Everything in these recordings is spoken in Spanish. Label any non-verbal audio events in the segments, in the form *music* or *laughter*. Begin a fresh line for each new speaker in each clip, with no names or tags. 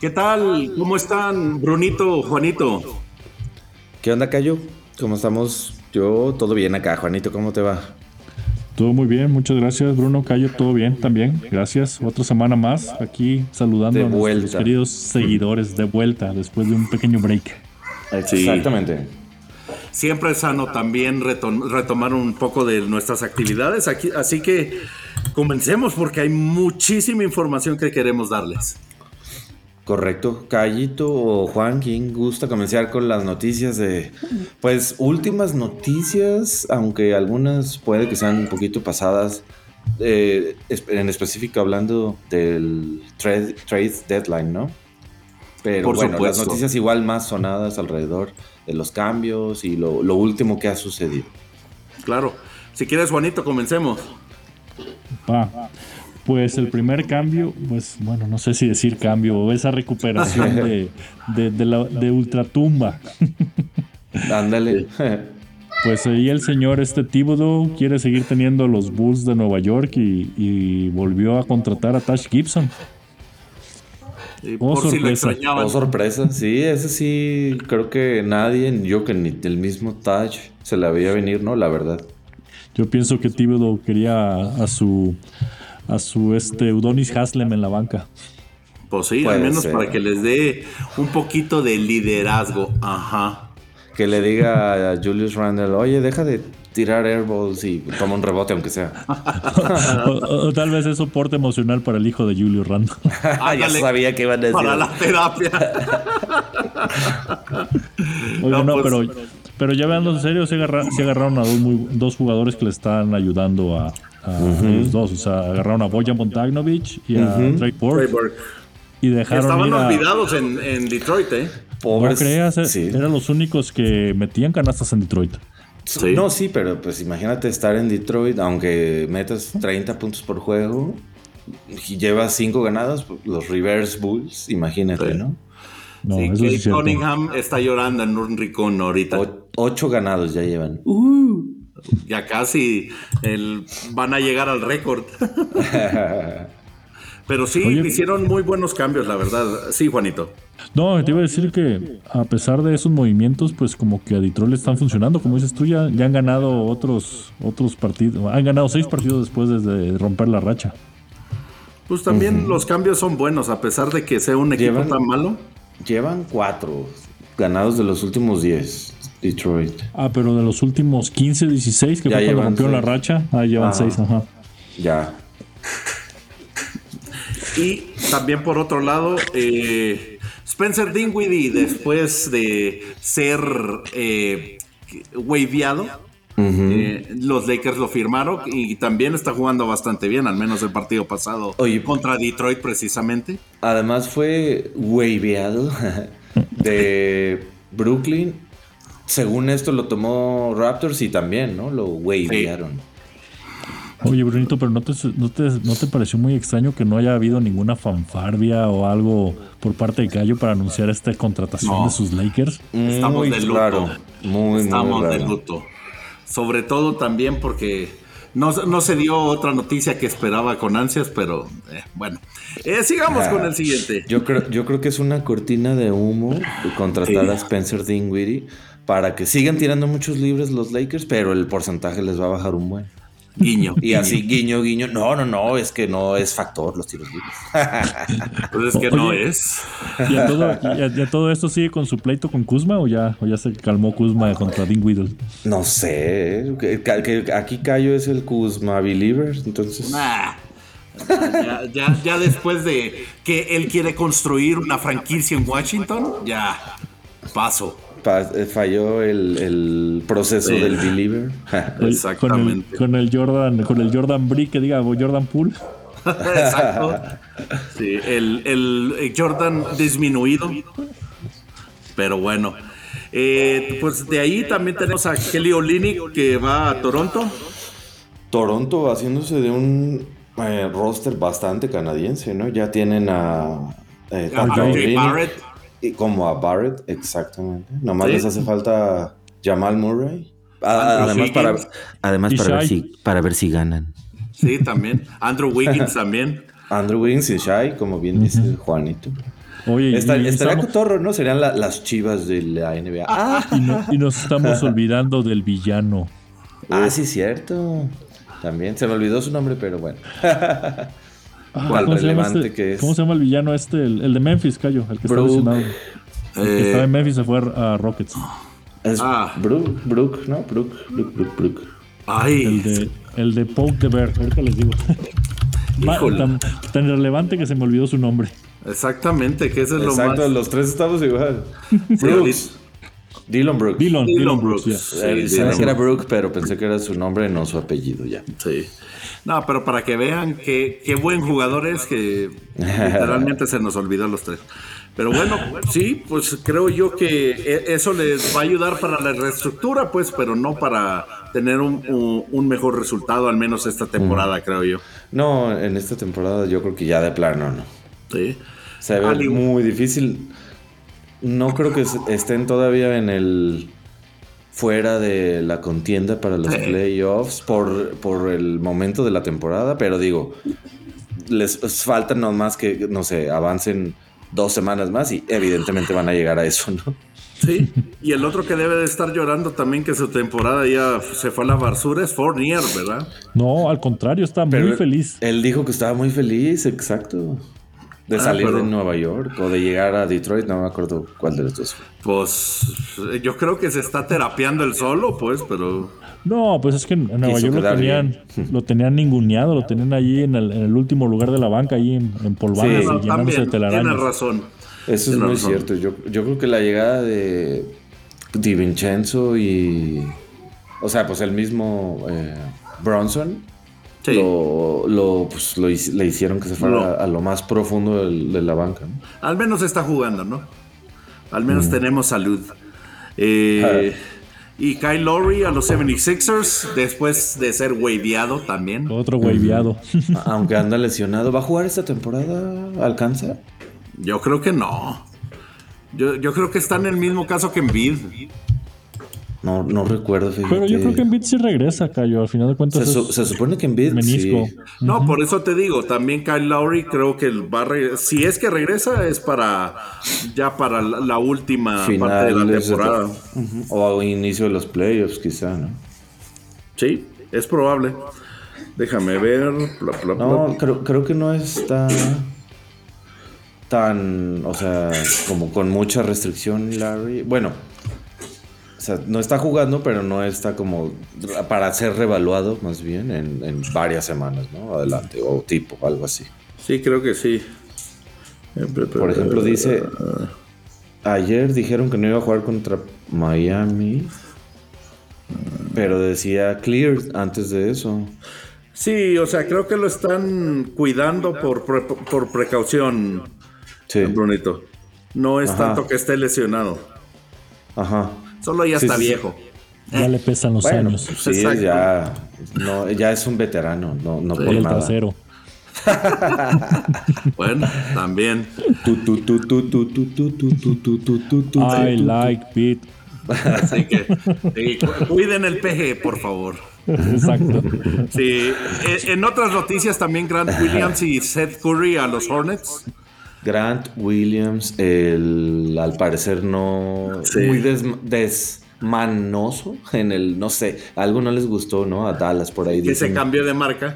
¿Qué tal? ¿Cómo están, Brunito, Juanito?
¿Qué onda, Cayo? ¿Cómo estamos? Yo, todo bien acá. Juanito, ¿cómo te va?
Todo muy bien, muchas gracias, Bruno, Cayo, todo bien también. Gracias. Otra semana más aquí saludando a nuestros queridos seguidores de vuelta después de un pequeño break.
Exactamente.
Siempre es sano también retomar un poco de nuestras actividades. Aquí, así que comencemos porque hay muchísima información que queremos darles.
Correcto. Callito o Juan, ¿quién gusta comenzar con las noticias de, pues, últimas noticias, aunque algunas puede que sean un poquito pasadas, eh, en específico hablando del trade, deadline, ¿no? Pero bueno, las noticias igual más sonadas alrededor de los cambios y lo, lo último que ha sucedido.
Claro. Si quieres, Juanito, comencemos.
Va. Pues el primer cambio, pues bueno, no sé si decir cambio, o esa recuperación de, de, de, la, de Ultratumba. *laughs*
Ándale.
Pues ahí el señor este Thibodeau quiere seguir teniendo los Bulls de Nueva York y, volvió a contratar a Tash Gibson.
oh, sorpresa.
oh, sorpresa. Sí, ese sí, creo que nadie, yo que ni el mismo Tash se la veía venir, ¿no? La verdad.
Yo pienso que Thibodeau quería a su a su este Udonis Haslem en la banca.
Pues sí, al menos para que les dé un poquito de liderazgo. Ajá.
Que le diga a Julius Randle, oye, deja de tirar airballs y toma un rebote aunque sea. *laughs*
o, tal vez es soporte emocional para el hijo de Julius Randle. *laughs*
ah, ya sabía que iban a decir.
Para la terapia. *laughs*
Oye, no, pues, pero, pero ya vean en serio, se, agarraron a dos, dos jugadores que le están ayudando a, a los dos. O sea, agarraron a Bojan Montagnovich y a Drake Borg. Y dejaron.
Estaban olvidados en, en, Detroit, ¿eh?
Pobres. No creas, eh, eran los únicos que metían canastas en Detroit.
No, sí, pero pues imagínate estar en Detroit, aunque metas 30 puntos por juego y llevas 5 ganados, pues, los Reverse Bulls, imagínate, ¿no?
No, sí, Cunningham está llorando en un rincón ahorita.
8 ganados ya llevan.
Uh ya casi van a llegar al récord. *laughs* Pero sí, hicieron muy buenos cambios, la verdad. Sí, Juanito.
No, te iba a decir que a pesar de esos movimientos, pues como que a Detroit le están funcionando. Como dices tú, ya, han ganado otros, otros partidos. Han ganado seis partidos después de romper la racha.
Pues también los cambios son buenos, a pesar de que sea un equipo tan malo.
Llevan cuatro ganados de los últimos diez. Detroit.
Ah, pero de los últimos 15, 16 que fue cuando rompió la racha, ah, llevan 6, ajá.
Ya.
Y también por otro lado, eh, Spencer Dinwiddie, después de ser eh, waveado, eh, los Lakers lo firmaron y también está jugando bastante bien, al menos el partido pasado contra Detroit precisamente.
Además fue waveado *laughs* de Brooklyn según esto lo tomó Raptors y también, ¿no? Lo wavearon.
Oye, Brunito, pero ¿no te, no, te, pareció muy extraño que no haya habido ninguna fanfarbia o algo por parte de Cayo para anunciar esta contratación de sus Lakers?
Estamos muy de luto. Muy, Estamos de luto. Sobre todo también porque no, se dio otra noticia que esperaba con ansias, pero eh, bueno. Eh, sigamos con el siguiente.
Yo creo, yo creo que es una cortina de humo contratar a Spencer Dinwiddie para que sigan tirando muchos libres los Lakers, pero el porcentaje les va a bajar un buen.
Guiño.
Y así, guiño, guiño. No, no, no, es que no es factor los tiros libres. *laughs*
pues es que no es.
¿Y a, todo, esto sigue con su pleito con Kuzma o ya, o ya se calmó Kuzma contra Dean Whittle?
No sé. aquí Cayo es el Kuzma Believer, entonces.
Ya, ya, después de que él quiere construir una franquicia en Washington, ya paso.
Eh, falló el, proceso del believer. *laughs*
Exactamente. Con el, Jordan, con el Jordan Brick que diga Jordan Pool. *laughs*
Exacto. Sí, el, Jordan disminuido. Pero bueno. Eh, pues de ahí también tenemos a Kelly Olynyk que va a Toronto.
Toronto haciéndose de un eh, roster bastante canadiense, ¿no? Ya tienen a,
a Barrett
y como a Barrett, exactamente. Nomás les hace falta Jamal Murray. Ah, además, para, además para, ver si, para ver si ganan.
Sí, también. Andrew Wiggins también. *laughs*
Andrew Wiggins y Shai, como bien dice Juanito. Oye, estaría estamos... cotorro, ¿no? Serían las chivas de la NBA.
Ah. Y, nos *laughs* estamos olvidando del villano.
Ah, sí, cierto. También se me olvidó su nombre, pero bueno. *laughs*
¿Cuál relevante este? que es? ¿Cómo se llama el villano este? El, de Memphis, Cayo, el que está lesionado. El que estaba en Memphis se fue a Rockets.
Es ah. Brook, Brook, ¿no? Brook, Brook, Brook, Brook.
Ay. El de, el de Poke the Bear, ahorita les digo. *laughs* tan, tan relevante que se me olvidó su nombre.
Exactamente, que ese es lo más. Exacto,
los tres estamos igual. *laughs* Brooks. Dylan Brooks.
Dylan, Dylan Brooks.
Eh, que era Brooks, pero pensé que era su nombre, no su apellido ya.
Sí. No, pero para que vean qué, qué buen jugador es, que literalmente se nos olvidó los tres. Pero bueno, sí, pues creo yo que e, eso les va a ayudar para la reestructura, pues, pero no para tener un, un, mejor resultado, al menos esta temporada, creo yo.
No, en esta temporada yo creo que ya de plano no. Sí. Se ve muy difícil. No creo que estén todavía en el fuera de la contienda para los playoffs por, por el momento de la temporada, pero digo, les falta nomás que, no sé, avancen dos semanas más y evidentemente van a llegar a eso, ¿no?
Sí, y el otro que debe de estar llorando también que su temporada ya se fue a la basura es Fournier, ¿verdad?
No, al contrario, está muy feliz.
Él dijo que estaba muy feliz, exacto. De ah, salir de Nueva York o de llegar a Detroit, no me acuerdo cuál de los dos fue.
Pues yo creo que se está terapiando el solo, pues, pero...
No, pues es que en Nueva York lo tenían, *laughs* lo tenían ninguneado, lo tenían allí en el, último lugar de la banca, ahí en, en
llenándose de telarañas. razón.
Eso es muy cierto. Yo, yo creo que la llegada de Di Vincenzo y... O sea, pues el mismo eh, Bronson lo, pues, le hicieron que se fuera a, lo más profundo de, la banca.
Al menos está jugando, ¿no? Al menos tenemos salud. Eh, y Kyle Lowry a los 76ers después de ser waveado también.
Otro waveado. *laughs*
Aunque anda lesionado. ¿Va a jugar esta temporada? ¿Alcanza?
Yo creo que no. Yo, yo creo que está en el mismo caso que en Bid.
No, no recuerdo.
Pero yo creo que Embiid sí regresa, Cayo. Al final de cuentas.
Se, supone que Embiid.
Menisco.
No, por eso te digo. También Kyle Lowry creo que va a Si es que regresa, es para. Ya para la, última parte de la temporada.
O a inicio de los playoffs, quizá, ¿no?
Sí, es probable. Déjame ver.
no, creo, creo que no está tan. O sea, como con mucha restricción, Larry. Bueno o sea, no está jugando, pero no está como para ser revaluado más bien en, varias semanas, ¿no? Adelante, o tipo, algo así.
Sí, creo que sí.
Por ejemplo, dice, ayer dijeron que no iba a jugar contra Miami, pero decía clear antes de eso.
Sí, o sea, creo que lo están cuidando por, por precaución, sí. Brunito. No es tanto que esté lesionado.
Ajá.
Solo ya está viejo.
Ya le pesan los años.
sí, ya, ya es un veterano, no, no por nada. Trasero.
bueno, también.
I like Pete.
Así que cuiden el PG, por favor.
Exacto.
Sí, en otras noticias también Grant Williams y Seth Curry a los Hornets.
Grant Williams, el, al parecer no muy desmanoso en el, no sé, algo no les gustó, ¿no? A Dallas por ahí.
Que se cambió de marca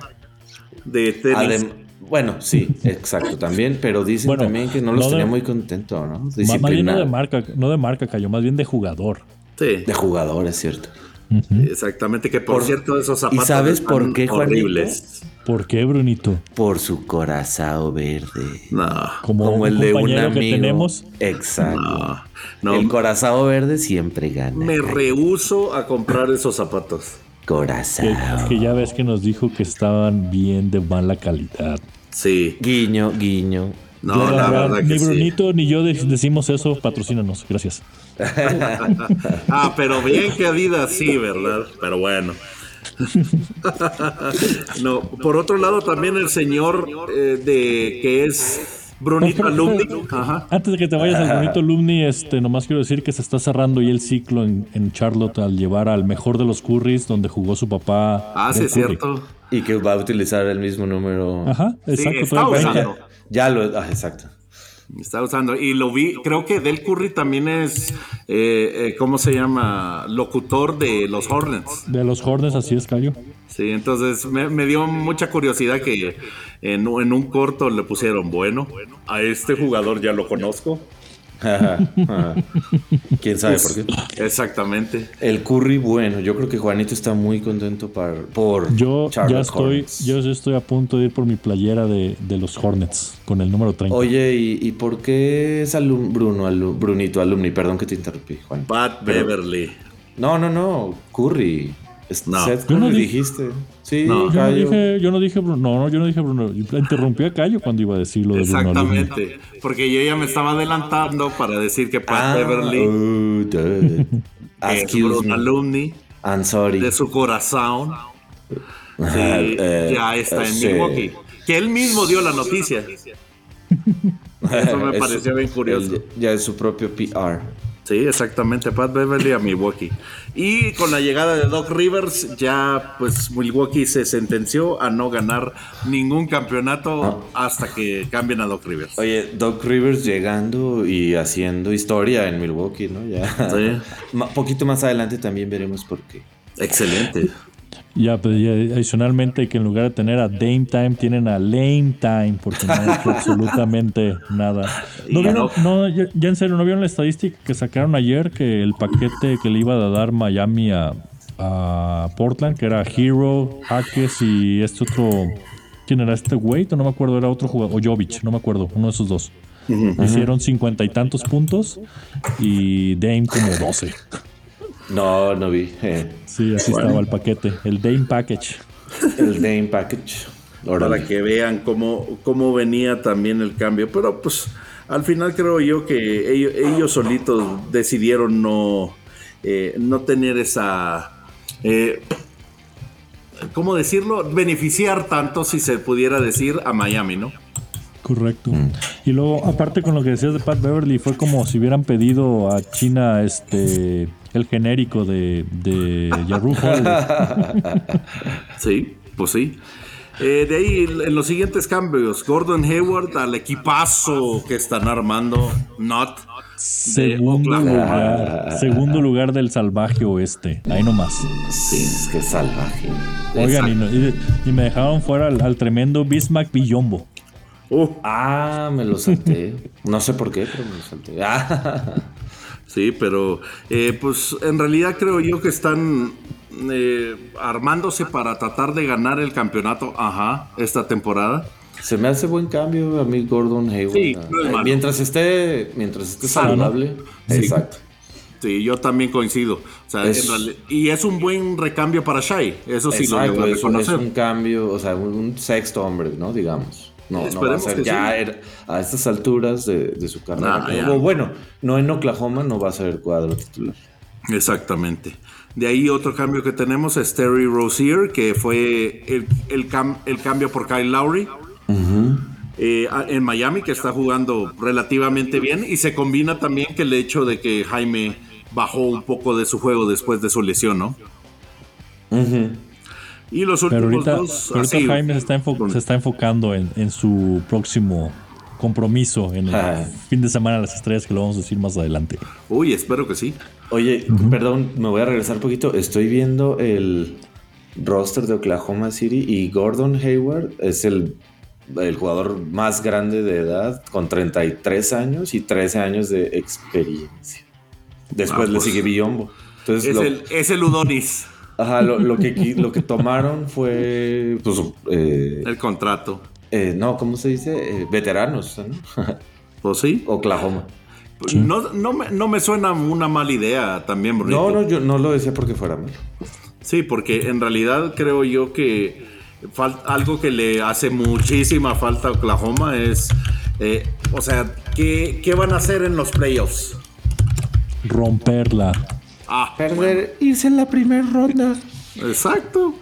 de tenis.
bueno, sí, exacto, también, pero dicen también que no los tenía muy contento, ¿no?
Más bien no de marca, no de marca cayó, más bien de jugador.
Sí. De jugador, es cierto.
Exactamente, que por, cierto esos zapatos
¿Y sabes por qué, horribles.
¿Por qué, Brunito?
Por su corazón verde.
No.
Como, el de un amigo. Que tenemos. Exacto. No, El corazón verde siempre gana.
Me rehuso a comprar esos zapatos.
Corazón.
Que, que, ya ves que nos dijo que estaban bien de mala calidad.
Sí.
Guiño, guiño.
No, la, verdad,
ni Brunito ni yo decimos eso, patrocínanos, gracias. *laughs*
ah, pero bien que Adidas sí, ¿verdad? Pero bueno. No, por otro lado también el señor eh, de que es Brunito Alumni.
Antes de que te vayas al Brunito Alumni, este, nomás quiero decir que se está cerrando ya el ciclo en, Charlotte al llevar al mejor de los Currys, donde jugó su papá.
Ah, sí, es cierto.
Y que va a utilizar el mismo número.
Ajá, exacto.
Ya, lo, ah, exacto.
Está usando. Y lo vi, creo que Del Curry también es, eh, eh, ¿cómo se llama? Locutor de los Hornets.
De los Hornets, así es, Cayo.
Sí, entonces me, dio mucha curiosidad que en, en, un corto le pusieron, bueno, a este jugador ya lo conozco. *laughs*
¿Quién sabe por qué?
Exactamente.
El curry, bueno, yo creo que Juanito está muy contento por
yo ya estoy, Yo estoy a punto de ir por mi playera de, los Hornets con el número 30.
Oye, ¿y, por qué es Bruno, Brunito, alumni? Perdón que te interrumpí, Juan.
Pat Beverly.
No, no, no, Curry.
No. yo no dijiste. Sí, no. Yo, no dije, yo no dije Bruno. No, yo no dije Bruno. Interrumpí a Cayo cuando iba a decir lo de
Bruno. Exactamente. Porque yo ya me estaba adelantando para decir que Pat ah, Beverly. Oh, *laughs* es Bruno alumni.
I'm sorry.
De su corazón. Sí, eh, ya está en Milwaukee. Que él mismo dio la noticia. *laughs* Eso me pareció bien curioso.
ya es su propio PR.
Sí, exactamente, Pat Beverly a Milwaukee. Y con la llegada de Doc Rivers, ya pues Milwaukee se sentenció a no ganar ningún campeonato ah. hasta que cambien a Doc Rivers.
Oye, Doc Rivers llegando y haciendo historia en Milwaukee, ¿no? Ya. Sí. *laughs* poquito más adelante también veremos por qué.
Excelente.
Ya, pues adicionalmente que en lugar de tener a Dame Time, tienen a Lame Time, porque no ha hecho *laughs* absolutamente nada. ¿No vieron, no, ya, en serio, ¿no vieron la estadística que sacaron ayer? Que el paquete que le iba a dar Miami a, Portland, que era Hero, Hakes y este otro. ¿Quién era este Wade? No me acuerdo, era otro jugador. O Jovic, no me acuerdo, uno de esos dos. Hicieron cincuenta y tantos puntos y Dame como doce.
No, no vi. *laughs*
Sí, así estaba el paquete, el Dame Package.
El Dame Package.
Para que vean cómo, cómo venía también el cambio. Pero pues al final creo yo que ellos, solitos decidieron no, eh, no tener esa... Eh, ¿Cómo decirlo? Beneficiar tanto, si se pudiera decir, a Miami, ¿no?
Correcto. Mm. Y luego, aparte con lo que decías de Pat Beverly, fue como si hubieran pedido a China este el genérico de, de Yahoo *laughs*
Sí, pues sí. Eh, de ahí, en los siguientes cambios, Gordon Hayward al equipazo que están armando, Not.
Segundo lugar, segundo lugar del salvaje oeste. Ahí nomás.
Sí, es que salvaje.
Oigan, y, me dejaron fuera al, tremendo Bismack Billombo.
Uh. Ah, me lo salté. No sé por qué, pero me lo salté. Ah.
Sí, pero eh, pues en realidad creo yo que están eh, armándose para tratar de ganar el campeonato, ajá, esta temporada.
Se me hace buen cambio a mí Gordon Hayward. Sí, mientras esté, mientras esté saludable. Exacto.
Sí, yo también coincido. y es un buen recambio para Shai. Eso sí lo debo reconocer.
Es un cambio, o sea, un sexto hombre, ¿no? Digamos. No, no va a ser ya a estas alturas de, su carrera. bueno, no en Oklahoma no va a ser el cuadro titular.
Exactamente. De ahí otro cambio que tenemos es Terry Rozier, que fue el, el, cambio por Kyle Lowry. Eh, en Miami, que está jugando relativamente bien, y se combina también que el hecho de que Jaime bajó un poco de su juego después de su lesión, ¿no? Y los últimos dos.
ahorita Jaime se está, enfocando en, su próximo compromiso en el ah. fin de semana de las estrellas, que lo vamos a decir más adelante.
Uy, espero que sí.
Oye, perdón, me voy a regresar un poquito. Estoy viendo el roster de Oklahoma City y Gordon Hayward es el, el jugador más grande de edad, con 33 años y 13 años de experiencia. Después ah, le pues, sigue Biombo.
Entonces, es, el, es el Udonis.
Ajá, lo, que, lo que tomaron fue. Pues,
eh, el contrato.
Eh, no, ¿cómo se dice? Eh, veteranos, ¿no? *laughs*
pues sí.
Oklahoma.
No, no, me, no me suena una mala idea también,
No, no, yo no lo decía porque fuera malo.
Sí, porque en realidad creo yo que algo que le hace muchísima falta a Oklahoma es. o sea, ¿qué, ¿qué van a hacer en los playoffs?
Romperla.
Ah, Perder, irse en la primera ronda.
Exacto.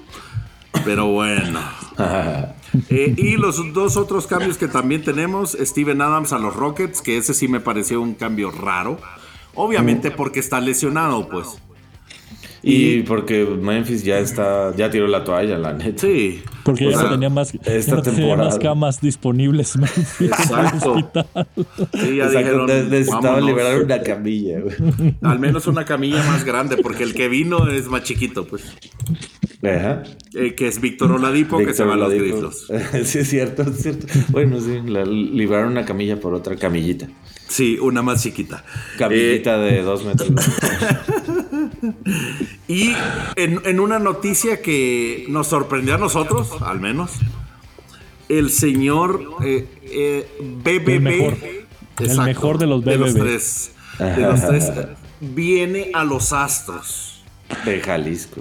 Pero bueno. *laughs* Eh, y los dos otros cambios que también tenemos, Steven Adams a los Rockets, que ese sí me pareció un cambio raro. Obviamente porque está lesionado, pues.
Y, porque Memphis ya está, ya tiró la toalla, la neta.
Sí.
Porque ya, no tenía más, esta tenía más camas disponibles. *laughs*
Exacto. sí, ya Exacto. necesitaba liberar una camilla. *laughs*
Al menos una camilla más grande, porque el que vino es más chiquito, pues. Ajá. Eh, que es Víctor Oladipo, que se va a los gritos. *laughs*
sí, es cierto, es cierto. Bueno, sí, liberaron una camilla por otra camillita.
Sí, una más chiquita.
Camillita eh, de dos metros. *laughs*
y en, una noticia que nos sorprendió a nosotros, al menos, el señor eh, eh BBB.
El mejor, el mejor de los BBB. De los
tres, de los tres viene a los Astros.
De Jalisco.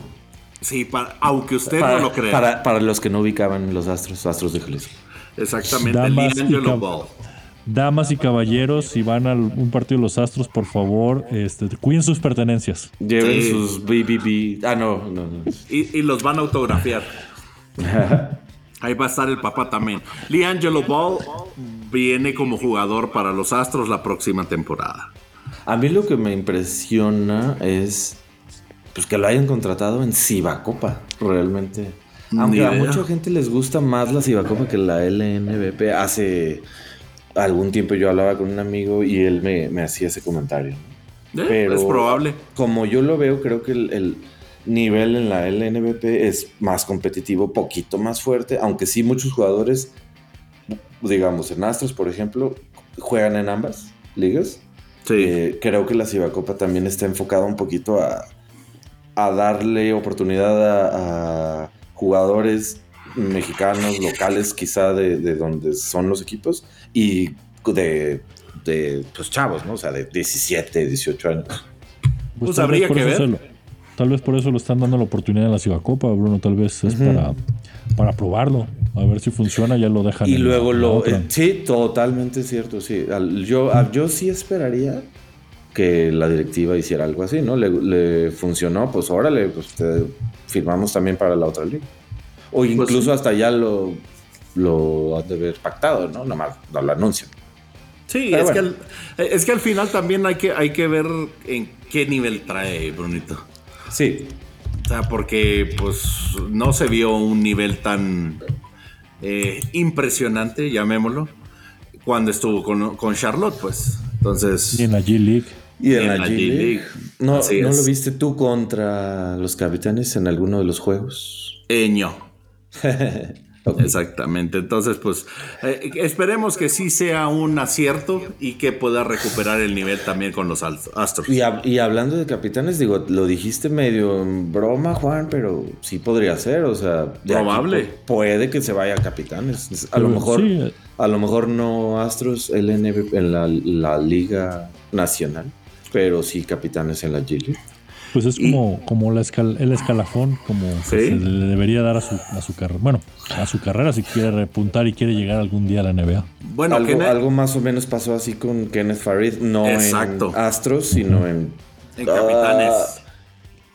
Sí, aunque usted no lo crea.
Para, los que no ubicaban los Astros, Astros de Jalisco.
Exactamente, el Ball.
Damas y caballeros, si van a un partido de los Astros, por favor, este, cuiden sus pertenencias.
Lleven sus BBB. Ah, no, no, no.
Y, los van a autografiar. *laughs* Ahí va a estar el papá también. Angelo Ball viene como jugador para los Astros la próxima temporada.
A mí lo que me impresiona es pues que lo hayan contratado en Cibacopa, realmente. Aunque a mucha gente les gusta más la Cibacopa que la LNBP. Hace algún tiempo yo hablaba con un amigo y él me, hacía ese comentario.
Eh, Pero es probable.
Como yo lo veo, creo que el, nivel en la LNBP es más competitivo, poquito más fuerte, aunque sí muchos jugadores, digamos, en Astros, por ejemplo, juegan en ambas ligas. Sí. Eh, creo que la Cibacopa también está enfocada un poquito a, darle oportunidad a, jugadores mexicanos, locales, quizá de, de donde son los equipos, y de, de pues, chavos, ¿no? O sea, de 17, 18 años.
Pues, pues habría que ver.
tal vez por eso lo están dando la oportunidad en la Ciudad Copa, Bruno. Tal vez es para, para probarlo. A ver si funciona, ya lo dejan.
Y luego lo. Eh, sí, totalmente cierto. Sí. yo, yo sí esperaría que la directiva hiciera algo así, ¿no? Le, funcionó, pues órale, pues firmamos también para la otra liga. O pues incluso hasta ya lo lo han de haber pactado, ¿no? Nomás no lo anuncian.
Sí, es, que al, es que al final también hay que, hay que ver en qué nivel trae Brunito.
Sí.
O sea, porque pues no se vio un nivel tan eh, impresionante, llamémoslo, cuando estuvo con, Charlotte, pues. Entonces.
Y en la G League.
Y en, la, G, League. ¿No, ¿no lo viste tú contra los capitanes en alguno de los juegos?
Eh, no. *laughs* Exactamente. Entonces, pues eh, esperemos que sí sea un acierto y que pueda recuperar el nivel también con los Astros.
Y, hablando de capitanes, digo, lo dijiste medio en broma, Juan, pero sí podría ser, o sea,
probable.
puede que se vaya a capitanes. A lo mejor, a lo mejor no Astros LNB en la, la Liga Nacional, pero sí capitanes en la G
pues es como, como la el escalafón, como se le debería dar a su, a su carrera. Bueno, a su carrera si quiere repuntar y quiere llegar algún día a la NBA.
Bueno, algo, más o menos pasó así con Kenneth Farid, no en Astros, sino en.
En Capitanes. Ah,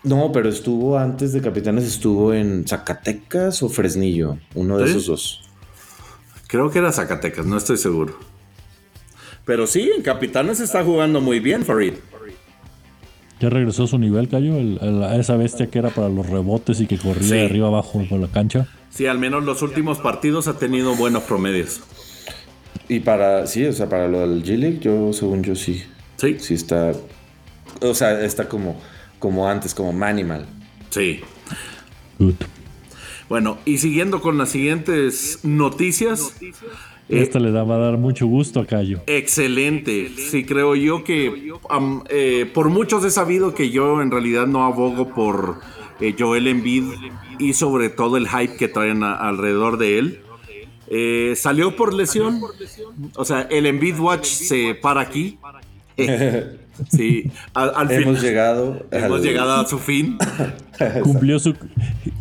no, pero estuvo antes de Capitanes, estuvo en Zacatecas o Fresnillo, uno de esos dos.
Creo que era Zacatecas, no estoy seguro. Pero sí, en Capitanes está jugando muy bien, Farid.
Ya regresó a su nivel, Cayo, a esa bestia que era para los rebotes y que corría de arriba abajo por la cancha.
Sí, al menos los últimos partidos ha tenido buenos promedios.
Y para, sí, o sea, para lo del G-League, yo, según yo, sí.
Sí.
Sí está, o sea, está como, como antes, como Manimal.
Sí. Bueno, y siguiendo con las siguientes noticias,
esto le va a dar mucho gusto a Cayo.
Excelente. Sí, creo yo que eh, por muchos he sabido que yo en realidad no abogo por eh, Joel Embiid y sobre todo el hype que traen alrededor de él. Eh, salió por lesión. O sea, el Embiid Watch se para aquí. *laughs* *laughs* Sí, al,
hemos llegado.
Hemos llegado a su fin. *laughs*
cumplió, su,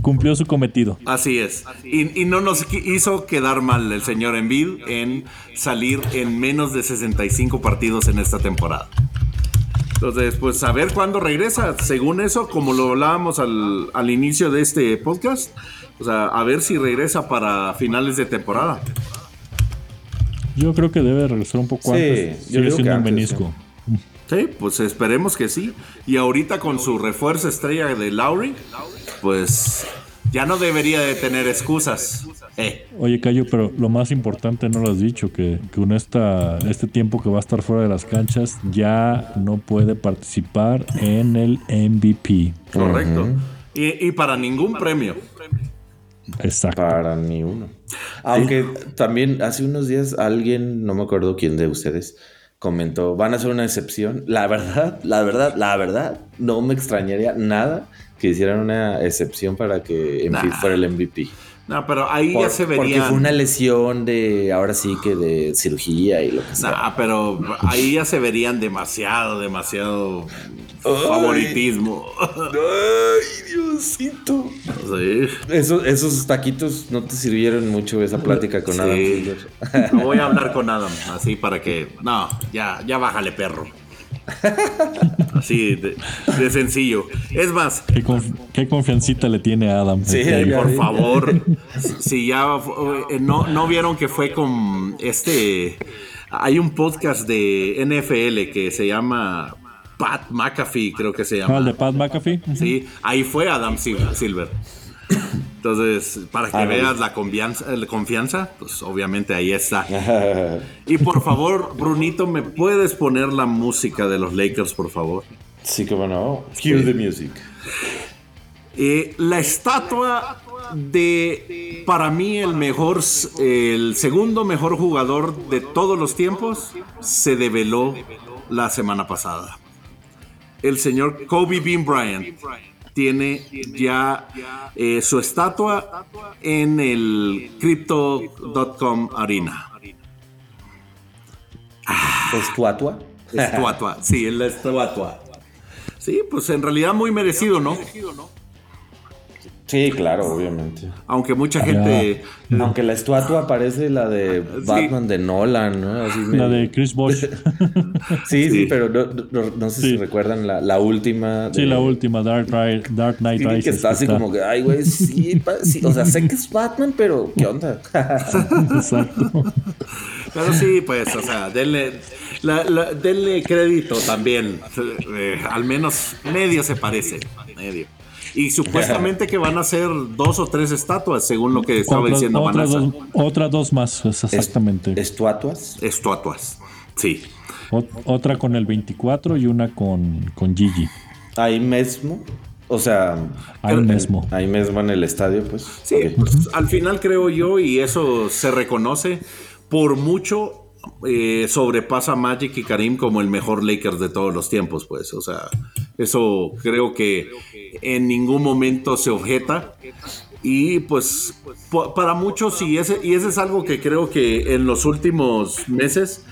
cumplió su cometido.
Así es. Y, no nos hizo quedar mal el señor Envid en salir en menos de 65 partidos en esta temporada. Entonces, pues a ver cuándo regresa. Según eso, como lo hablábamos al, al inicio de este podcast, o sea, a ver si regresa para finales de temporada.
Yo creo que debe regresar un poco antes. Sigue siendo un menisco.
Sí, pues esperemos que sí. Y ahorita con su refuerzo estrella de Lowry, pues ya no debería de tener excusas. Eh.
Oye, Cayo, pero lo más importante no lo has dicho, que, con esta, este tiempo que va a estar fuera de las canchas ya no puede participar en el MVP.
Correcto. y, para ningún premio.
Exacto. Para ni uno. Aunque también hace unos días alguien, no me acuerdo quién de ustedes, comentó, van a ser una excepción. La verdad, la verdad, la verdad, no me extrañaría nada que hicieran una excepción para que fuera el MVP.
No, pero ahí ya se vería.
Porque fue una lesión de, ahora sí que de cirugía y lo que sea.
No, pero ahí ya se verían demasiado, demasiado favoritismo.
Ay, Diosito. *laughs* Esos, taquitos no te sirvieron mucho esa plática con Adam
No voy a hablar con Adam, así para que. No, ya, ya bájale, perro. *laughs* Así de, sencillo. Es más.
¿Qué, confiancita le tiene a Adam?
Sí, por favor. *laughs* Si ya eh, no, no vieron que fue con este. Hay un podcast de NFL que se llama Pat McAfee, creo que se llama.
Ah, el de Pat McAfee.
Sí, ahí fue Adam Silver. Entonces, para que veas la confianza, la confianza, pues obviamente ahí está. *laughs* y por favor, Brunito, ¿me puedes poner la música de los Lakers, por favor?
Sí, que bueno. Cue the music.
Eh, la estatua de, para mí, el mejor, el segundo mejor jugador de todos los tiempos, se develó la semana pasada el señor Kobe Bean Bryant tiene ya eh, su estatua en el Crypto.com Arena.
¿Estatua?
Estatua, sí, en la estatua. Sí, pues en realidad muy merecido, ¿no?
Sí, claro, obviamente.
Aunque mucha gente.
Aunque la estatua parece la de Batman de Nolan, ¿no?
La de Chris Bosch. *laughs*
sí, sí, pero no, sé si recuerdan la, última.
Sí, la última, Dark, Dark Knight
Rises. Que está así como que, ay, güey, sí, o sea, sé que es Batman, pero ¿qué onda? *laughs* *laughs* Exacto.
Pero sí, pues, o sea, denle, denle crédito también. Eh, al menos medio se parece. Medio. Y supuestamente que van a ser dos o tres estatuas, según lo que estaba diciendo
otras dos, otras dos más, exactamente.
¿Estatuas?
Estatuas, sí.
otra con el 24 y una con, con Gigi.
Ahí mismo. O sea,
ahí mismo.
Ahí mismo en el estadio, pues.
Sí, pues, al final creo yo, y eso se reconoce, por mucho eh, sobrepasa Magic y Karim como el mejor Lakers de todos los tiempos, pues. O sea, eso creo que en ningún momento se objeta. Y pues para muchos, y ese, y ese es algo que creo que en los últimos meses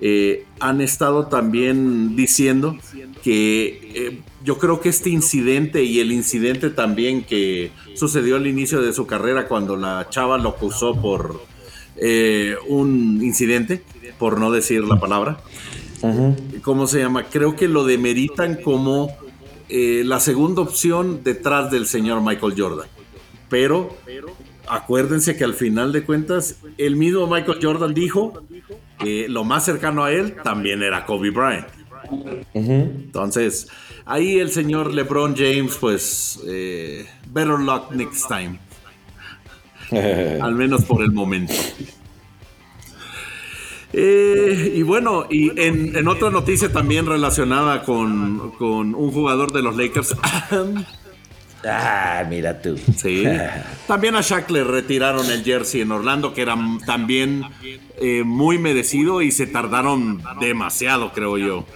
eh, han estado también diciendo que eh, yo creo que este incidente y el incidente también que sucedió al inicio de su carrera cuando la chava lo acusó por eh, un incidente, por no decir la palabra, ¿cómo se llama? Creo que lo demeritan como eh, la segunda opción detrás del señor Michael Jordan. Pero acuérdense que al final de cuentas, el mismo Michael Jordan dijo que lo más cercano a él también era Kobe Bryant. Entonces, ahí el señor LeBron James, pues, eh, better luck next time. *laughs* al menos por el momento. Eh, y bueno, y en, otra noticia también relacionada con, un jugador de los Lakers. *laughs*
ah, mira tú.
Sí. También a Shaq le retiraron el jersey en Orlando, que era también eh, muy merecido y se tardaron demasiado, creo yo.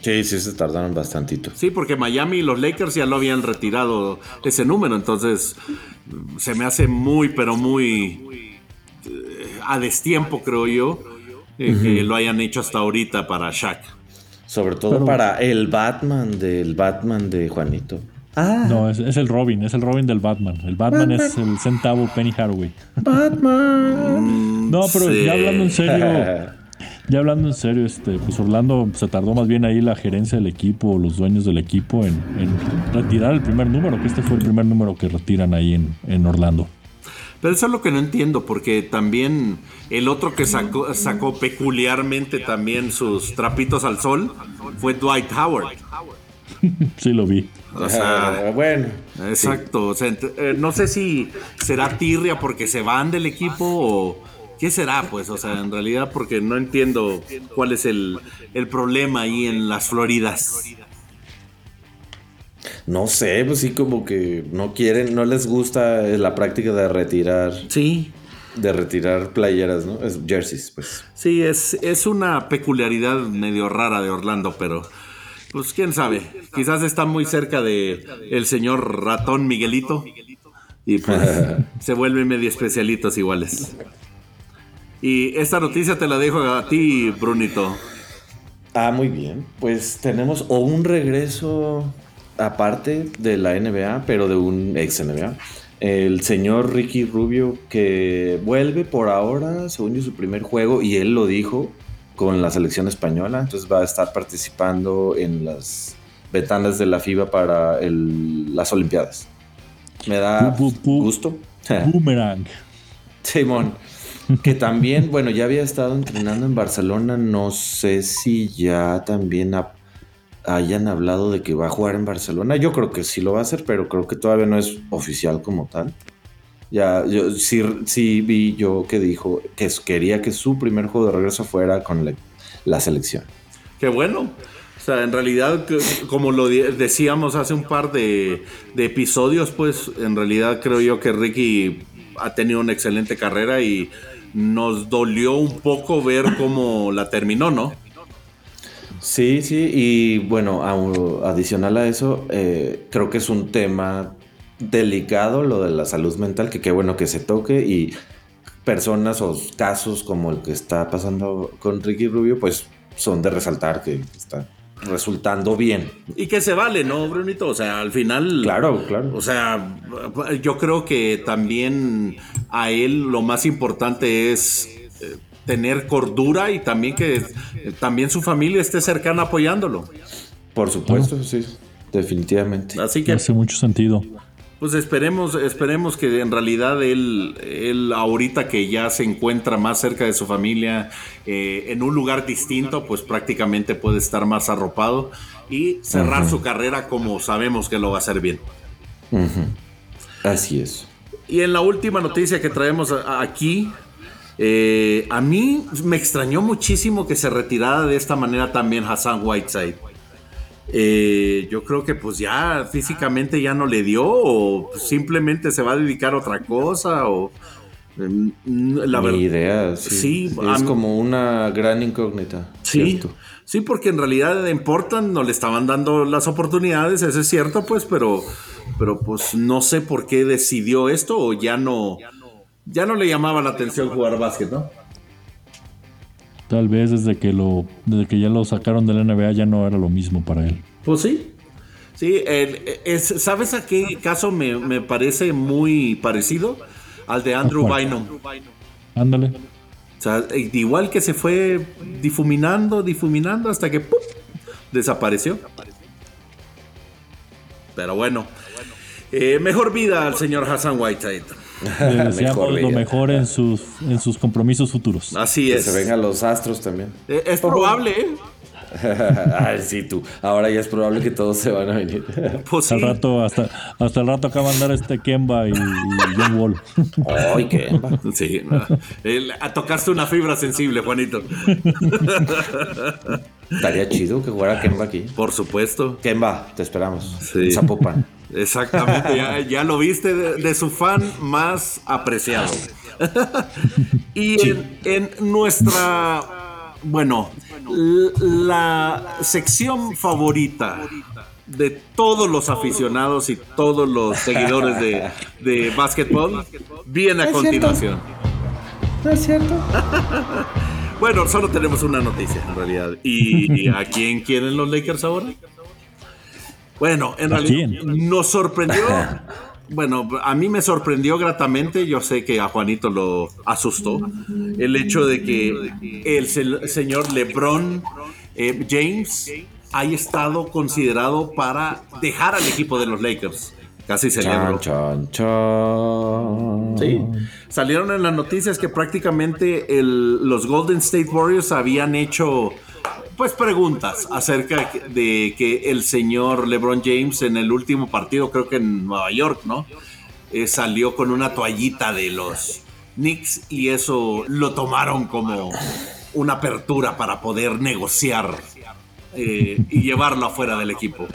Sí, sí, se tardaron bastantito.
Sí, porque Miami y los Lakers ya lo habían retirado ese número, entonces se me hace muy, pero muy a destiempo, creo yo, eh, que lo hayan hecho hasta ahorita para Shaq.
Sobre todo para el Batman del Batman de Juanito.
Ah. No, es, el Robin, es el Robin del Batman. El Batman, es el centavo Penny Haraway.
Batman. *laughs*
no, pero ya hablando en serio, *laughs* ya hablando en serio, este, pues Orlando se tardó más bien ahí la gerencia del equipo, los dueños del equipo en, retirar el primer número, que este fue el primer número que retiran ahí en, en Orlando.
Pero eso es lo que no entiendo, porque también el otro que sacó, sacó peculiarmente también sus trapitos al sol fue Dwight Howard. *laughs*
Sí, lo vi.
O sea, bueno.
Exacto. Eh, no sé si será tirria porque se van del equipo o qué será, pues. O sea, en realidad porque no entiendo cuál es el, el problema ahí en las Floridas.
No sé, pues sí, como que no quieren, no les gusta la práctica de retirar.
Sí.
De retirar playeras, ¿no? Es jerseys, pues.
Sí, es, es una peculiaridad medio rara de Orlando, pero pues quién sabe. Quizás está muy cerca de el señor ratón Miguelito. Y pues *laughs* se vuelven medio especialitos iguales. Y esta noticia te la dejo a ti, Brunito.
Ah, muy bien. Pues tenemos o un regreso aparte de la NBA, pero de un ex NBA. El señor Ricky Rubio que vuelve por ahora, según yo, su primer juego, y él lo dijo con la selección española, entonces va a estar participando en las ventanas de la FIBA para las Olimpiadas. Me da gusto. *laughs*
Boomerang.
Simón. Que también, bueno, ya había estado entrenando en Barcelona. No sé si ya también ha hayan hablado de que va a jugar en Barcelona. Yo creo que sí lo va a hacer, pero creo que todavía no es oficial como tal. Ya, yo sí, sí vi yo que dijo que quería que su primer juego de regreso fuera con la, selección.
Qué bueno. O sea, en realidad, como lo decíamos hace un par de, de, episodios, pues en realidad creo yo que Ricky ha tenido una excelente carrera y nos dolió un poco ver cómo la terminó, ¿no?
Sí, sí, y bueno, adicional a eso, eh, creo que es un tema delicado lo de la salud mental, que qué bueno que se toque y personas o casos como el que está pasando con Ricky Rubio, pues son de resaltar que está resultando bien.
Y que se vale, ¿no, Brunito? O sea, al final...
Claro, claro.
O sea, yo creo que también a él lo más importante es eh, tener cordura y también que también su familia esté cercana apoyándolo.
Por supuesto, sí, definitivamente.
Así que hace mucho sentido.
Pues esperemos, esperemos que en realidad él, él ahorita que ya se encuentra más cerca de su familia, eh, en un lugar distinto, pues prácticamente puede estar más arropado y cerrar su carrera como sabemos que lo va a hacer bien.
Así es.
Y en la última noticia que traemos aquí, eh, a mí me extrañó muchísimo que se retirara de esta manera también Hassan Whiteside. Eh, yo creo que pues ya físicamente ya no le dio o simplemente se va a dedicar a otra cosa o
mm, la verdad idea sí, es como una gran incógnita
sí sí porque en realidad en Portland no le estaban dando las oportunidades eso es cierto pues pero pero pues no sé por qué decidió esto o ya no ya no le llamaba la atención jugar básquet, ¿no?
Tal vez desde que lo desde que ya lo sacaron de la NBA ya no era lo mismo para él.
Pues sí. Sí, ¿sabes a qué caso me, parece muy parecido? Al de Andrew Bynum.
Ándale.
O sea, igual que se fue difuminando, difuminando hasta que desapareció. Pero bueno, eh, mejor vida al señor Hassan Whiteside. *laughs*
Le deseamos lo mejor en sus, en sus compromisos futuros.
Así es.
Que se vengan los astros también.
Eh, es probable, ¿eh? *laughs*
Ay, sí, tú. Ahora ya es probable que todos se van a venir. *laughs*
Pues al rato, hasta, hasta el rato acá a andar este Kemba y, John Wall.
Ay, Kemba.
Sí, a tocarse una fibra sensible, Juanito.
Estaría chido que jugara Kemba aquí.
Por supuesto.
Kemba, te esperamos. Sí. Zapopan.
Exactamente, *laughs* ya, lo viste de, su fan más apreciado. *laughs* y en, nuestra, bueno, la sección favorita de todos los aficionados y todos los seguidores de, de básquetbol viene a continuación.
¿No es cierto? *laughs*
bueno, solo tenemos una noticia en realidad. ¿Y a quién quieren los Lakers ahora? Bueno, en realidad nos sorprendió. *laughs* Bueno, a mí me sorprendió gratamente, yo sé que a Juanito lo asustó, el hecho de que el señor LeBron eh, James haya estado considerado para dejar al equipo de los Lakers. Casi celebro.
Chan, chan,
Sí. Salieron en las noticias que prácticamente el- los Golden State Warriors habían hecho pues preguntas acerca de que el señor LeBron James en el último partido, creo que en Nueva York, ¿no? Eh, salió con una toallita de los Knicks y eso lo tomaron como una apertura para poder negociar eh, y llevarlo afuera del equipo.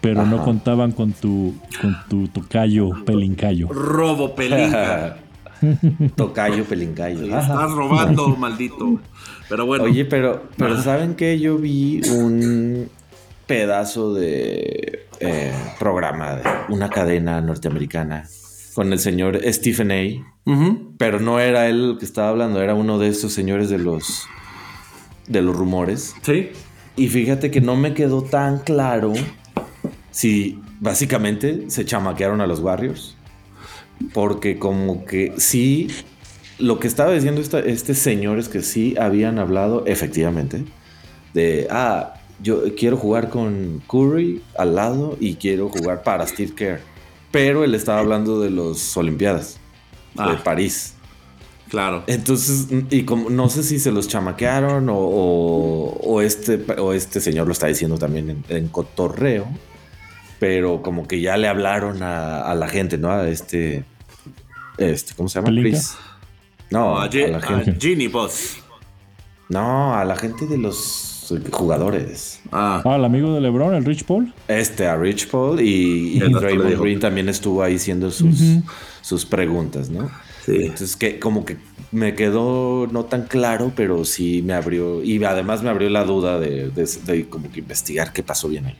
Pero no contaban con tu, con tu tocayo pelincayo.
Robo pelinca. *laughs* *laughs*
Tocayo pelincayo.
Estás robando, *laughs* maldito. Pero bueno.
Oye, pero, pero ¿saben qué? Yo vi un pedazo de eh, programa de una cadena norteamericana con el señor Stephen A. Pero no era él el que estaba hablando, era uno de esos señores de los de los rumores.
Sí.
Y fíjate que no me quedó tan claro si básicamente se chamaquearon a los Warriors. Porque como que sí, lo que estaba diciendo esta- este señor es que sí habían hablado efectivamente de, ah, yo quiero jugar con Curry al lado y quiero jugar para Steve Kerr. Pero él estaba hablando de los Olimpiadas de
Ah.
París.
Claro.
Entonces, y como no sé si se los chamaquearon o, o- o este, o este señor lo está diciendo también en, en cotorreo, pero como que ya le hablaron a, a la gente, ¿no? A este, este, ¿cómo se llama? Chris. No,
a,
a la
a
gente.
Genie Boss.
No, a la gente de los jugadores.
Ah,
Ah, el amigo de LeBron, el Rich Paul.
Este, a Rich Paul y, Draymond. Green también estuvo ahí haciendo sus, sus preguntas, ¿no?
Sí.
Entonces, que como que me quedó no tan claro, pero sí me abrió, y además me abrió la duda de, de- de como que investigar qué pasó bien ahí.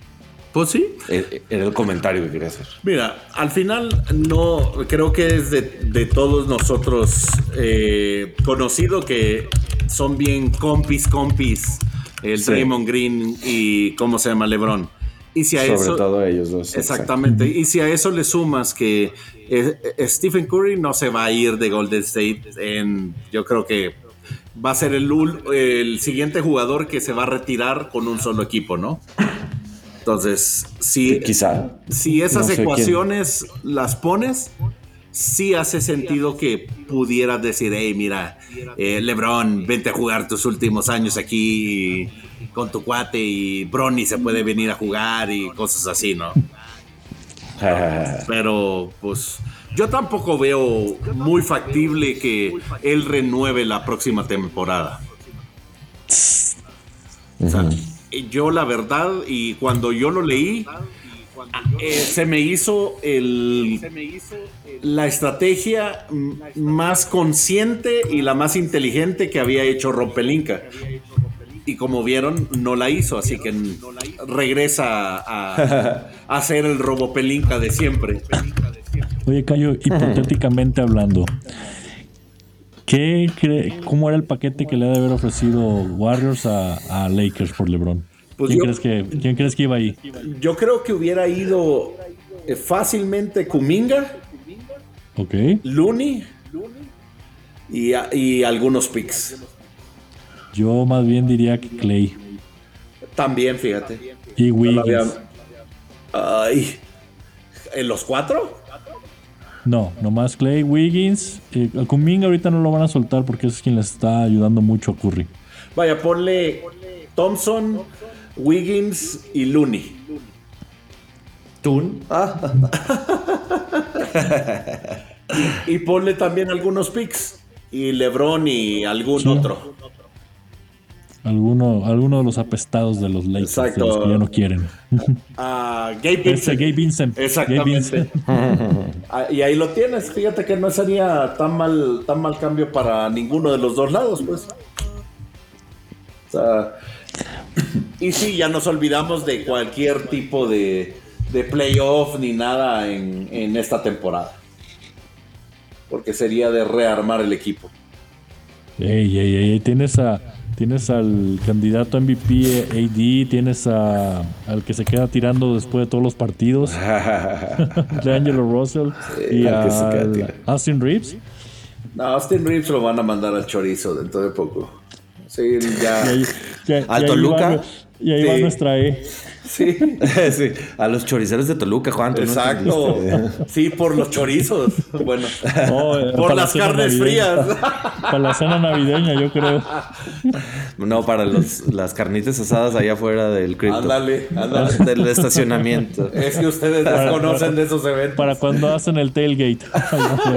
Pues sí.
E- Era el comentario que quería hacer.
Mira, al final no creo que es de, de todos nosotros eh, conocido que son bien compis, compis, el
Sí.
Draymond Green y cómo se llama LeBron. Y si a
Sobre
eso,
todo ellos dos.
Exactamente. Y si a eso le sumas que eh, eh, Stephen Curry no se va a ir de Golden State en, yo creo que va a ser el, ul- el siguiente jugador que se va a retirar con un solo equipo, ¿no? Entonces, si,
quizá.
si esas
no
ecuaciones las pones, sí hace sentido que pudieras decir, hey, mira, eh, LeBron, vente a jugar tus últimos años aquí con tu cuate y Bronny se puede venir a jugar y cosas así, ¿no? *laughs* Pero, pues, yo tampoco veo muy factible que él renueve la próxima temporada. O sea, yo la verdad, y cuando yo lo leí, eh, se me hizo el, la estrategia más consciente y la más inteligente que había hecho Rob Pelinka. Y como vieron, no la hizo, así que regresa a, a hacer el robo Pelinka de siempre.
Oye, Cayo, *laughs* hipotéticamente hablando, ¿qué cree, ¿cómo era el paquete que le ha de haber ofrecido Warriors a, a Lakers por LeBron?
Pues
¿Quién,
yo-
crees que, ¿Quién crees que iba ahí?
Yo creo que hubiera ido eh, fácilmente Kuminga,
Ok.
Looney y, algunos picks.
Yo más bien diría que Clay
También, fíjate.
y Wiggins.
Ay, ¿En los cuatro?
No, nomás Clay, Wiggins. Eh, a Kuminga ahorita no lo van a soltar porque es quien le está ayudando mucho a Curry.
Vaya, ponle Thompson, Wiggins y Looney.
Tun. Ah, *laughs*
Y ponle también algunos picks. Y LeBron y algún
Sí.
otro.
Alguno, alguno de los apestados de los Lakers,
Exacto.
de los que ya no quieren.
Ah, Gabe
Este
Vincent.
Gabe Vincent. Gabe
Exactamente.
Vincent.
Ah, y ahí lo tienes. Fíjate que no sería tan mal, tan mal cambio para ninguno de los dos lados, pues. O sea, y sí, ya nos olvidamos de cualquier tipo de, de playoff ni nada en, en esta temporada. Porque sería de rearmar el equipo.
Ey, ey, ey, tienes a tienes al candidato a MVP AD, tienes a al que se queda tirando después de todos los partidos, *laughs* de Angelo Russell y
al que se queda
a
tirando.
Austin Reeves.
No, Austin Reeves lo van a mandar al chorizo dentro de poco. Sí, ya.
Y ahí, y- y
¿Al
ahí
Toluca?
va- y ahí va nuestra E.
Sí. *laughs* sí. A los choriceros de Toluca, Juan.
Exacto. *laughs* sí, por los chorizos. Bueno. Eh, por las carnes frías.
Para la cena navideña, yo creo.
No, para los, las carnitas asadas allá afuera del cripto.
Ándale, ándale. *laughs*
Del estacionamiento.
Es que ustedes desconocen de esos eventos.
Para cuando hacen el tailgate.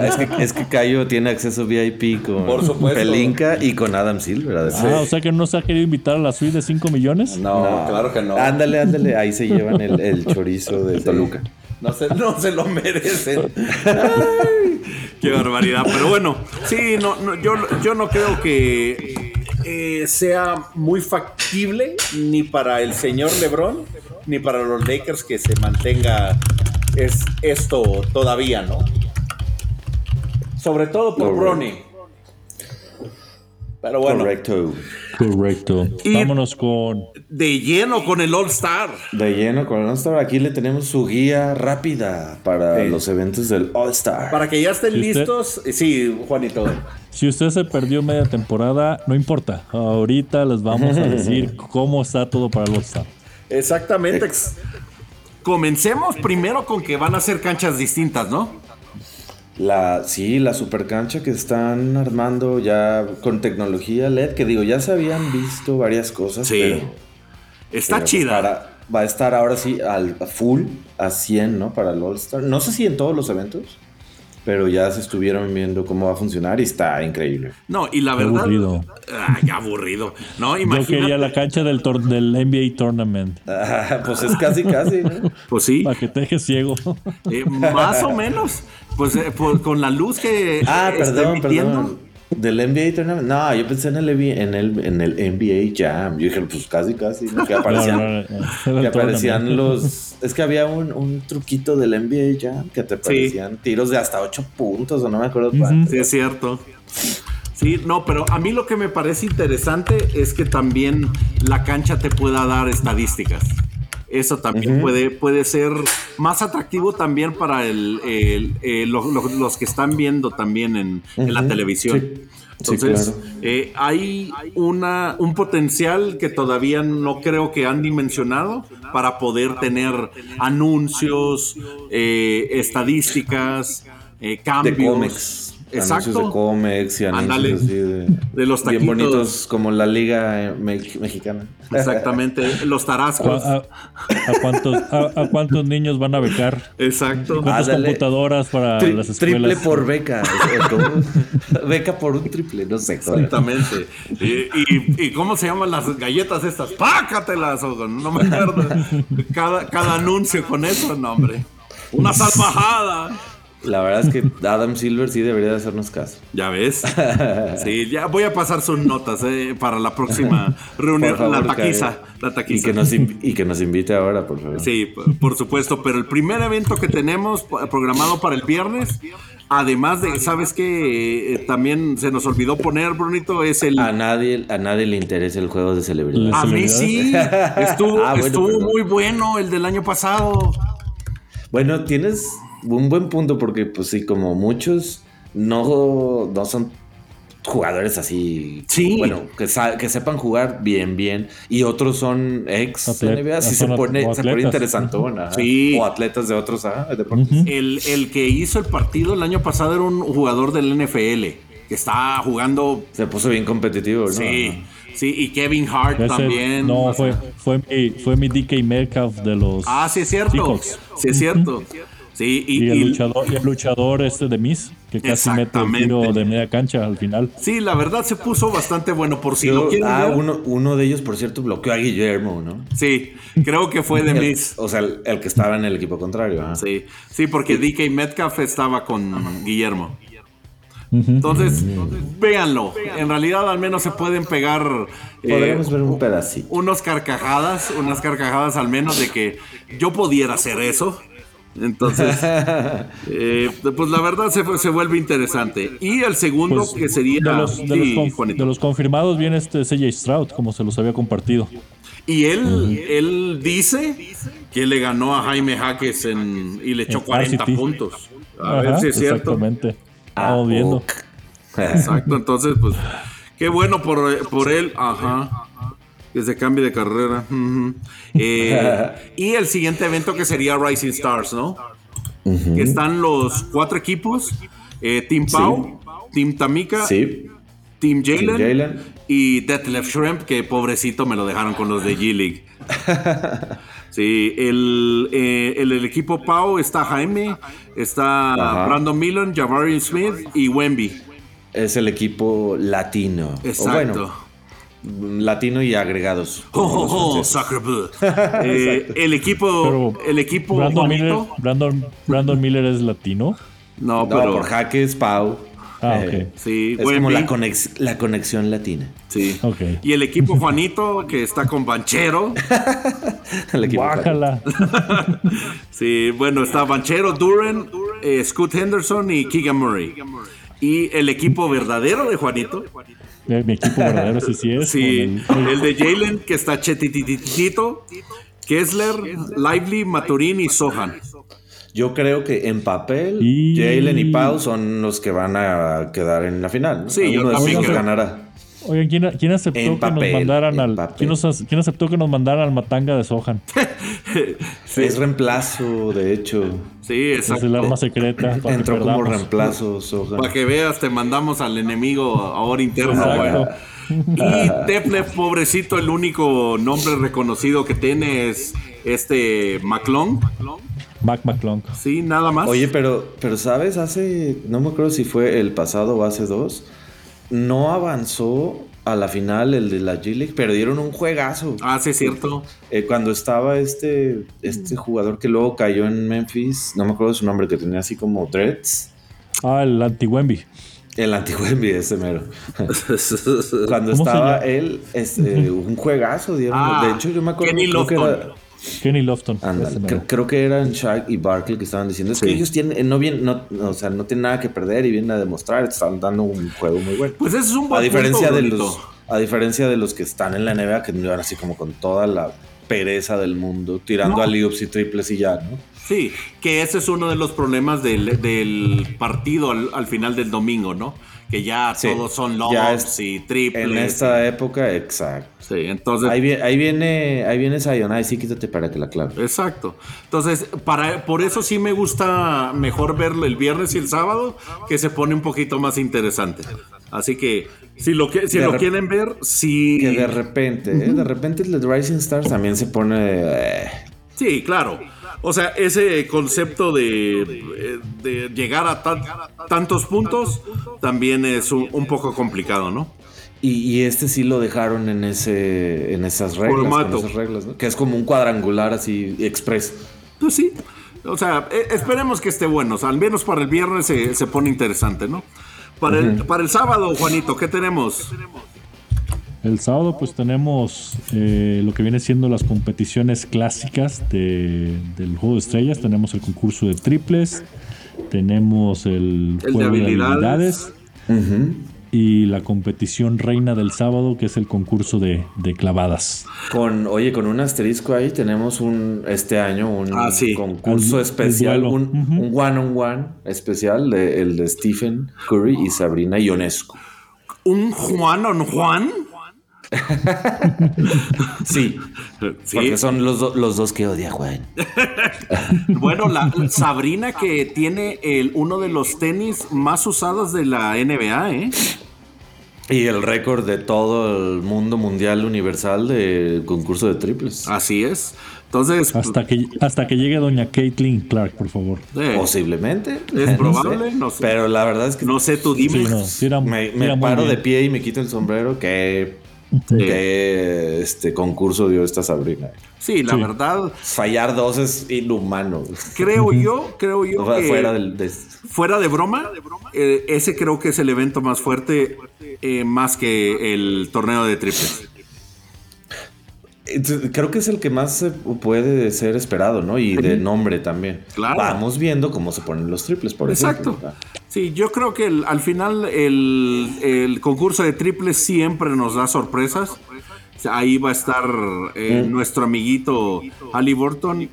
es, que, es que Cayo tiene acceso VIP con por Pelinka y con Adam Silver.
Ah, o sea que no se ha querido invitar a la suite de 5 millones.
No, claro que no.
Ándale, ándale. Ahí se llevan el, *laughs* chorizo de Toluca.
No se, no se lo merecen. qué barbaridad. Pero bueno, sí, no, yo, yo no creo que eh, sea muy factible ni para el señor LeBron ni para los Lakers que se mantenga es esto todavía, ¿no? Sobre todo por Bronny. Pero bueno.
Correcto.
Correcto. Vámonos con.
De lleno con el All Star.
De lleno con el All Star. Aquí le tenemos su guía rápida para los eventos del All Star.
Para que ya estén listos. Sí, Juanito.
Si usted se perdió media temporada, no importa. Ahorita les vamos a decir *laughs* cómo está todo para el All Star.
Exactamente. Comencemos primero con que van a ser canchas distintas, ¿no?
La, sí, la super cancha que están armando ya con tecnología LED, que digo, ya se habían visto varias cosas.
Sí. Está pues chida.
va a estar ahora sí al full, a 100, ¿no? Para el All Star. No sé si en todos los eventos, pero ya se estuvieron viendo cómo va a funcionar y está increíble.
No, y la verdad.
Aburrido.
Ay, aburrido. No,
Yo quería la cancha del, del NBA Tournament. *laughs*
Ah, pues es casi, casi, ¿no?
Pues sí.
Para que te dejes ciego.
Eh, más o menos. Pues, eh, pues, con la luz que.
Ah, perdón, perdón. Del NBA Tournament. No, yo pensé en el, en el, en el NBA Jam. Yo dije, pues casi, casi. Que *laughs* aparecían, que aparecían los. Es que había un, un, truquito del NBA Jam que te aparecían tiros de hasta 8 puntos, o no me acuerdo cuánto.
Sí, es cierto. Sí, no, pero a mí lo que me parece interesante es que también la cancha te pueda dar estadísticas. Eso también puede, puede ser más atractivo también para el, eh, los que están viendo también en, la televisión. Entonces, eh, hay una, un potencial que todavía no creo que han dimensionado para poder tener anuncios, eh, estadísticas, cambios.
Exacto. de cómics y anuncios
de, los taquitos.
Bien bonitos como la liga mexicana.
Exactamente, los tarascos.
¿A, cuántos, a, cuántos, niños van a becar?
Exacto.
¿Cuántas computadoras para las escuelas?
Triple por beca. *laughs* beca por un triple, no sé.
Exactamente. Y, y, cómo se llaman las galletas estas? ¡Pácatelas! No me acuerdo. Cada, cada anuncio con eso, no, hombre. Una salvajada.
La verdad es que Adam Silver sí debería de hacernos caso.
Ya ves. Sí, ya voy a pasar sus notas eh, para la próxima *laughs* reunión. la taquiza. La taquiza.
Y, que nos y que nos invite ahora, por favor.
Sí, por supuesto. Pero el primer evento que tenemos programado para el viernes, además de, ¿sabes qué? Eh, también se nos olvidó poner, Brunito, es el...
A nadie, a nadie le interesa el juego de celebridad.
A mí sí. *laughs* Estuvo, ah, estuvo muy bueno el del año pasado.
Bueno, tienes un buen punto porque, pues sí, como muchos no, no son jugadores así.
Sí.
Bueno, que, que sepan jugar bien, bien. Y otros son ex NBA. Si se pone, se pone interesante.
Sí.
O atletas de otros
el, el, que hizo el partido el año pasado era un jugador del NFL que está jugando.
Se puso bien competitivo, ¿no?
Sí. Sí, y Kevin Hart también.
no, fue, fue, mi, fue mi DK Metcalf de los.
Ah, sí, es cierto. Sí, es cierto. Sí,
y, el, luchador, el luchador este de Miss, que casi mete el tiro de media cancha al final.
Sí, la verdad se puso bastante bueno por si lo quieren
ah, Uno, uno de ellos, por cierto, bloqueó a Guillermo, ¿no?
Sí, creo que fue de Miss.
O sea, el, que estaba en el equipo contrario.
Sí, sí, porque DK Metcalf estaba con Guillermo. Entonces, véanlo. En realidad, al menos se pueden pegar.
Eh, ver un pedacito.
Unos carcajadas, unas carcajadas al menos de que yo pudiera hacer eso. Entonces, *laughs* eh, pues la verdad se, se, vuelve interesante. Y el segundo pues, que sería...
De los, de, los confirmados viene este CJ Stroud, como se los había compartido.
Y él, él dice que le ganó a Jaime Jaques en, y le echó 40 puntos. A ver si es cierto.
Exactamente. Estamos viendo.
Exacto, entonces, pues, qué bueno por, por él. Ajá. Que se cambie de carrera. *laughs* Eh, y el siguiente evento que sería Rising Stars, ¿no? Que están los cuatro equipos. Eh, Team Pau, Team Tamika, Team Jalen y Detlef Shrimp, que pobrecito me lo dejaron con los de G-League. *laughs* Sí, el, eh, el, equipo Pau está Jaime, está Brandon Millen, Javarian Smith y Wemby.
Es el equipo latino.
Exacto.
Latino y agregados.
Oh, oh, oh *laughs* eh, el equipo, el equipo
Brandon Miller, Brandon, Brandon Miller es latino.
No, pero por jaques Pau.
Ah, ok.
Eh, sí, es como la, la, conexión latina.
Sí. Okay. Y el equipo Juanito, que está con Banchero. *laughs*
el equipo *laughs*
sí, bueno, está Banchero, Duran, eh, Scott Henderson y Keegan Murray. Y el equipo verdadero de Juanito.
Eh, mi equipo verdadero, sí, sí es.
Sí, el, de Jalen, que está Chetititito, Kessler, Lively, Maturín y Sohan.
Yo creo que en papel, Jalen y Pau son los que van a quedar en la final.
Sí, yo también
que ganará.
Oigan, ¿quién, aceptó que nos mandaran al ¿quién, aceptó que nos mandaran al matanga de Sohan? *laughs*
Es reemplazo, de hecho.
Sí, exacto.
Es el arma secreta.
Entró como reemplazo, Sohan.
Para que veas, te mandamos al enemigo ahora interno. Exacto. *laughs* Y Teple, pobrecito, el único nombre reconocido que tiene es este McClung.
Mac McClung.
Sí, nada más.
Oye, pero, pero sabes, hace, no me acuerdo si fue el pasado o hace dos, no avanzó a la final el de la G-League, perdieron un juegazo.
Ah, sí, es cierto.
Eh, cuando estaba este, este jugador que luego cayó en Memphis, no me acuerdo su nombre, que tenía así como dreads.
Ah, el anti-Wemby.
El anti-Wemby, ese mero. *laughs* cuando estaba él, este, un juegazo dieron.
Ah,
de hecho, yo me acuerdo que era
Kenny Lofton.
creo, que eran Shaq y Barkley que estaban diciendo. Es que ellos tienen, no, bien, no, o sea, no tienen nada que perder y vienen a demostrar. Están dando un juego muy bueno.
Pues ese es un buen
a diferencia de los A diferencia de los que están en la NBA, que van así como con toda la pereza del mundo, tirando a loops y triples y ya, ¿no?
Sí, que ese es uno de los problemas del, del partido al, al final del domingo, ¿no? Que ya todos son lobs y triples.
En esta época, exacto.
Sí, entonces.
Ahí viene, ahí viene, ahí viene Zion, ahí sí quítate para que la clave.
Exacto. Entonces, para, por eso sí me gusta mejor verlo el viernes y el sábado, que se pone un poquito más interesante. Así que, si lo, que, si lo quieren ver, sí.
Que de repente, ¿eh? de repente el Rising Stars también se pone. Eh.
Sí, claro. O sea, ese concepto de, llegar a tantos puntos también es un, poco complicado, ¿no?
Y, este sí lo dejaron en ese en esas reglas, ¿no? que es como un cuadrangular así express.
Pues sí. O sea, e, esperemos que esté bueno. al menos para el viernes se, pone interesante, ¿no? Para, el, para el sábado, Juanito, ¿qué tenemos?
El sábado pues tenemos eh, lo que viene siendo las competiciones clásicas del juego de estrellas. Tenemos el concurso de triples, tenemos el, juego de habilidades, y la competición reina del sábado que es el concurso de, clavadas.
Con, oye, con un asterisco ahí tenemos un este año un
ah,
concurso especial, un, one on one especial de, el de Stephen Curry y Sabrina Ionescu.
¿Un Juan on Juan? *laughs*
sí, porque son los, los, dos que odia Juan. *laughs*
bueno, la Sabrina que tiene el, uno de los tenis más usados de la NBA, ¿eh?
Y el récord de todo el mundo mundial universal del concurso de triples.
Así es. Entonces.
Hasta que, hasta que llegue doña Caitlin Clark, por favor.
Posiblemente.
Es *laughs* probable, no
sé. Pero la verdad es que.
No sé, tú dime.
me, paro de pie y me quito el sombrero. Que ¿Qué este concurso dio esta Sabrina?
Sí, la verdad.
Fallar dos es inhumano.
Creo yo, creo yo.
fuera, de...
fuera de broma, eh, ese creo que es el evento más fuerte, eh, más que el torneo de triples.
Creo que es el que más puede ser esperado, ¿no? Y de nombre también.
Claro.
Vamos viendo cómo se ponen los triples, por
Exacto.
ejemplo.
Sí, yo creo que al final el, concurso de triples siempre nos da sorpresas. Ahí va a estar eh, mm. nuestro amiguito Ali Burton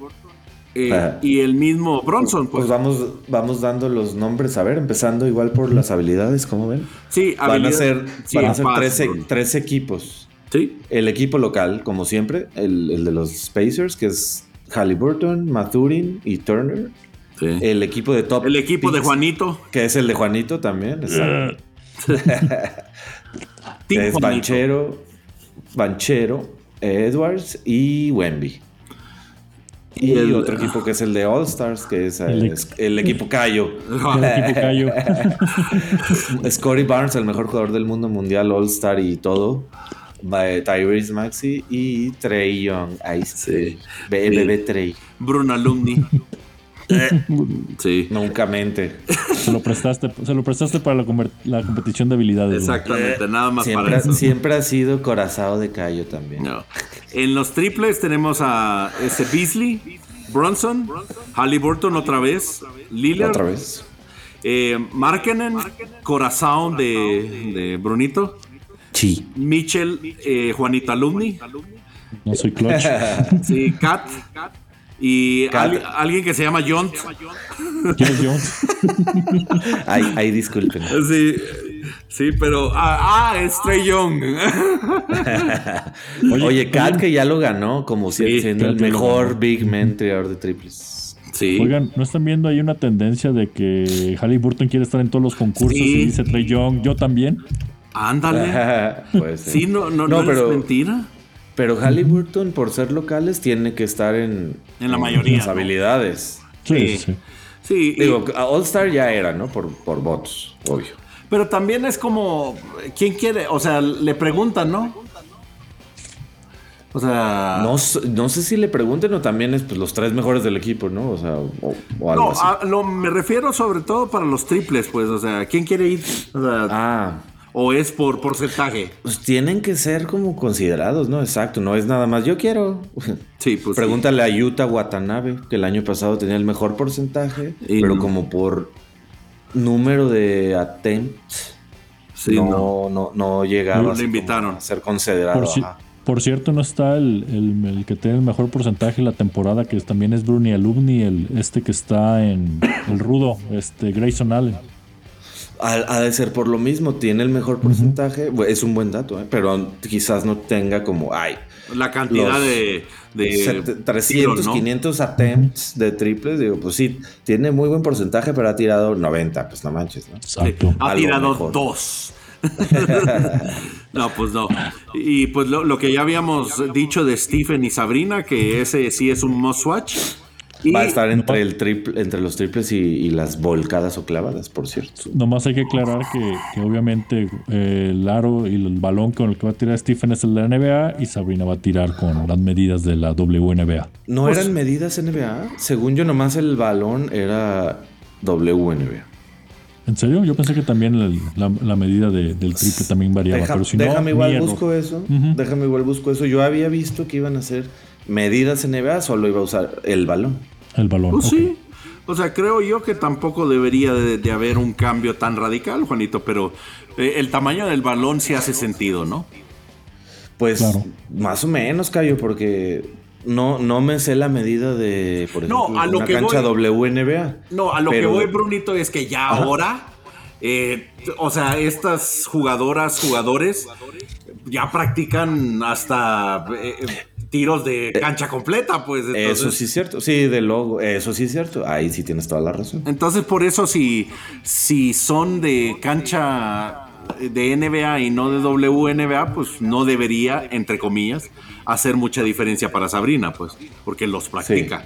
eh, y el mismo Bronson.
Pues. pues, vamos, vamos dando los nombres, a ver, empezando igual por las habilidades, ¿cómo ven?
Sí,
van a ser, van a ser tres, tres equipos.
Sí.
El equipo local, como siempre, el, de los Pacers, que es Halliburton, Mathurin y Turner. Sí. El equipo de top.
El equipo de Juanito.
Que es el de Juanito también. Exacto. *laughs* es Banchero, Banchero, Edwards y Wemby. Y, el, otro equipo que es el de All Stars, que es el, equipo Cayo. El equipo Cayo. *laughs* Scotty *laughs* Barnes, el mejor jugador del mundo mundial, All Star y todo. Tyrese Maxi y Trey Young. Ahí sí. Bebé Trey.
Bruno Alumni.
Sí. Nunca mente.
Se lo prestaste, se lo prestaste para la, competición de habilidades.
Exactamente, nada más
siempre,
para eso.
Siempre ha sido corazado de Cayo también.
En los triples tenemos a ese Beasley, Bronson, Halliburton otra vez, Lillard.
Otra vez.
Eh, Markenen, Corazón de, de Brunito.
Sí.
Mitchell, eh, Juanita Alumni.
No soy clutch. *laughs*
sí, Kat. Y alguien que se llama John. *laughs*
¿Quién es John? *laughs*
ahí, disculpen.
Sí, sí, pero. Ah, ah es Trey Young. *laughs*
Oye, Kat que ya lo ganó como siendo el mejor big man triador de triples.
Sí. Oigan, ¿no están viendo ahí una tendencia de que Halliburton quiere estar en todos los concursos y dice Trey Young, yo también?
Ándale. Sí, no, no, no, es mentira.
Pero Halliburton, por ser locales, tiene que estar en,
en la mayoría.
Las habilidades.
Sí, sí.
sí. Digo, All Star ya era, ¿no? Por, por votos, obvio.
Pero también es como, ¿quién quiere? O sea, le preguntan, ¿no? O sea.
No, no, sé si le pregunten o también es pues, los tres mejores del equipo, ¿no? O sea, o, algo
no, lo, me refiero sobre todo para los triples, pues. O sea, ¿quién quiere ir? O sea,
ah
o es por porcentaje?
Pues tienen que ser como considerados, ¿no? Exacto, no es nada más yo quiero. *laughs*
Sí, pues
Pregúntale a Yuta Watanabe, que el año pasado tenía el mejor porcentaje, pero como por número de attempts no, no. no, llegaba
invitaron.
a ser considerado.
Por, cierto, no está el, el, que tiene el mejor porcentaje en la temporada, que también es Bruni Alumni, el este que está en el rudo, este Grayson Allen.
Ha, de ser por lo mismo, tiene el mejor porcentaje. Es un buen dato, ¿eh? pero quizás no tenga como, ay,
la cantidad de,
300, 500 attempts de triples. Digo, pues sí, tiene muy buen porcentaje, pero ha tirado 90, pues no manches, ¿no?
ha tirado dos. *laughs* no, pues no. Y pues lo, lo, que ya habíamos dicho de Stephen y Sabrina, que ese sí es un must watch.
Va a estar entre, el triple, entre los triples y, las volcadas o clavadas, por cierto.
Nomás hay que aclarar que, obviamente eh, el aro y el balón con el que va a tirar Stephen es el de la NBA y Sabrina va a tirar con las medidas de la WNBA.
¿No pues eran medidas NBA? Según yo, nomás el balón era WNBA.
¿En serio? Yo pensé que también la, medida del triple también variaba. pero si
déjame igual busco eso. Déjame igual busco eso. Yo había visto que iban a ser medidas NBA, solo iba a usar el balón.
El balón.
Pues sí. O sea, creo yo que tampoco debería de, haber un cambio tan radical, Juanito, pero eh, el tamaño del balón sí hace sentido, ¿no?
Pues más o menos, Cayo, porque no, no me sé la medida de, por ejemplo, no, a lo una cancha WNBA.
No, a lo que voy, Brunito, es que ya ahora, eh, o sea, estas jugadoras, jugadores, ya practican hasta... Eh, tiros de eh, cancha completa, pues.
Eso sí es cierto. Sí, de logo. Eso sí es cierto. Ahí sí tienes toda la razón.
Entonces, por eso, si, si son de cancha de NBA y no de WNBA, pues no debería, entre comillas, hacer mucha diferencia para Sabrina, pues, porque los practica.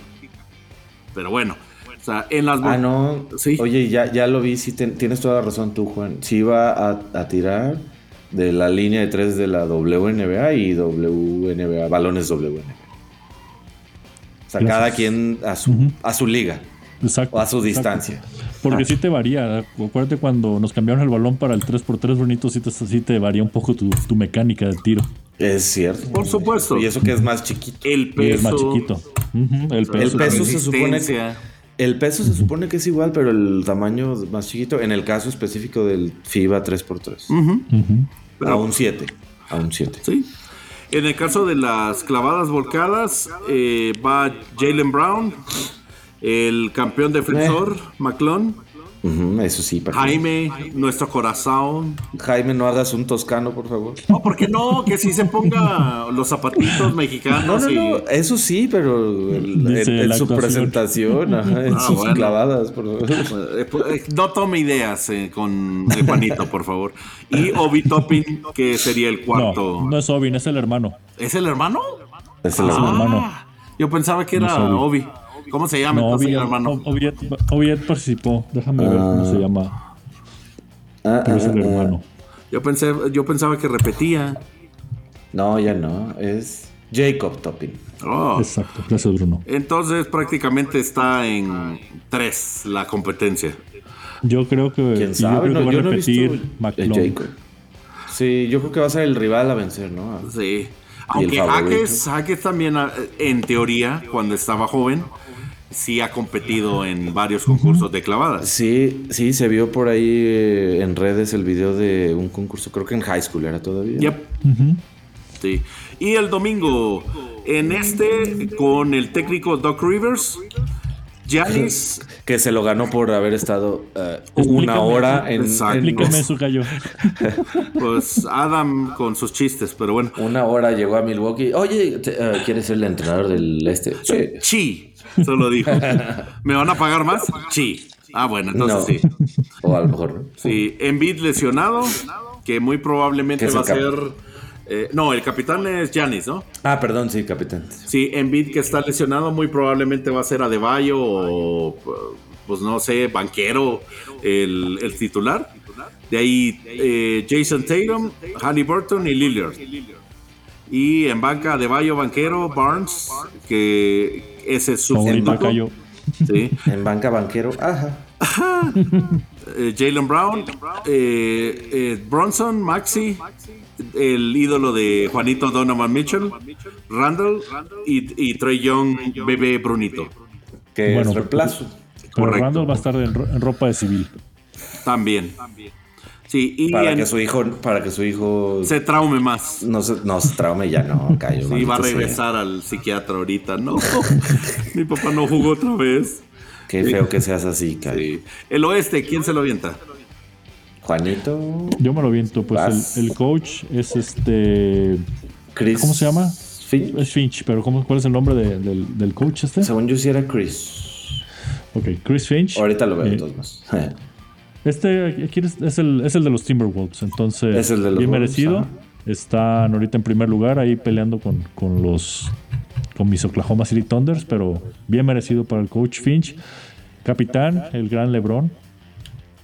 Pero bueno. O sea, en las...
Ah, no. ¿Sí? Oye, ya, ya lo vi, sí tienes toda la razón tú, Juan. Si iba a, a tirar de la línea de tres de la WNBA y WNBA, balones WNBA. O sea, cada quien a su, a su liga. Exacto. O a su distancia.
Porque sí te varía. Acuérdate cuando nos cambiaron el balón para el 3x3 bonito, sí te, sí te varía un poco tu, mecánica de tiro.
Es cierto.
Por supuesto.
Y eso que es más chiquito.
El peso.
es más chiquito.
El peso, se supone que. El peso se supone que es igual, pero el tamaño más chiquito. En el caso específico del FIBA 3x3. A un 7. A un 7.
Sí. En el caso de las clavadas volcadas, eh, va Jalen Brown, el campeón defensor, eh. McClone,
eso sí.
Jaime, nuestro corazón.
Jaime, no hagas un toscano, por favor.
No, ¿por qué no? Que sí se ponga los zapatitos mexicanos.
No, no, no, eso sí, pero en, su presentación, en ah, sus clavadas, por favor.
Eh, pues, eh, no tome ideas eh, con Juanito, por favor. Y Obi Topping, que sería el cuarto.
No, no es Obi, es el hermano.
¿Es el hermano?
Es el hermano. Ah,
yo pensaba que era Obi. ¿Cómo se llama entonces, hermano?
Oviet, participó. Déjame ver cómo se llama.
Ah,
es el ah, ah, hermano.
Yo, pensé, yo pensaba que repetía.
No, ya no. Es Jacob Topping.
Oh. Exacto, gracias Bruno.
Entonces prácticamente está en tres la competencia.
Yo creo que,
¿Quién sabe? Yo creo que va a repetir Jacob. Sí, yo creo que va a ser el rival a vencer, ¿no?
Sí. Aunque Hackes, también, en teoría, cuando estaba joven, sí ha competido en varios concursos de clavadas.
Sí, sí, se vio por ahí eh, en redes el video de un concurso, creo que en high school era todavía.
Yep. Sí. Y el domingo, en este, con el técnico Doc Rivers. *laughs*
Que se lo ganó por haber estado eh, una hora en.
Explíqueme su gallo. *laughs*
Pues Adam con sus chistes, pero bueno.
Una hora llegó a Milwaukee. Oye, eh, ¿quieres ser el entrenador del este?
Sí. Chi. *laughs* Solo dijo. ¿Me van a pagar más? Sí. Ah, bueno, entonces sí.
O a lo mejor.
Sí, Embiid lesionado, que muy probablemente va a ser. Eh, no, el capitán es Janis, ¿no?
Ah, perdón, sí, capitán.
Sí, Embiid que está lesionado, muy probablemente va a ser Adebayo o, pues no sé, banquero, el, titular. De ahí eh, Jason Tatum, Burton y Lillard. Y en banca Adebayo, banquero, Barnes, que ese es su
Sí. *laughs* En banca banquero. Ajá. *laughs*
Eh, Jalen Brown, eh, eh, Bronson, Maxi, el ídolo de Juanito Donovan Mitchell, Randall y, Trey Young, bebé Brunito.
Que es reemplazo.
Randall va a estar en, ropa de civil.
También. Sí, y
para que su hijo, para que su hijo
se traume más.
No se, no se traume ya, no, *laughs* callo.
Sí, va a regresar al psiquiatra ahorita, no. *laughs* Mi papá no jugó otra vez.
Qué feo que seas así, callo.
El oeste, ¿quién se lo avienta?
Juanito.
Yo me lo aviento, pues el, coach es este.
Chris.
¿Cómo se llama? Finch. Es Finch, pero ¿cómo, ¿cuál es el nombre del, del, coach este?
Según yo sí era Chris.
Ok, Chris Finch.
Ahorita lo veo eh, entonces. *laughs*
Este es el, es el de los Timberwolves, entonces bien merecido. Están ahorita en primer lugar ahí peleando con, con los con mis Oklahoma City Thunders, pero bien merecido para el coach Finch. Capitán, el gran LeBron.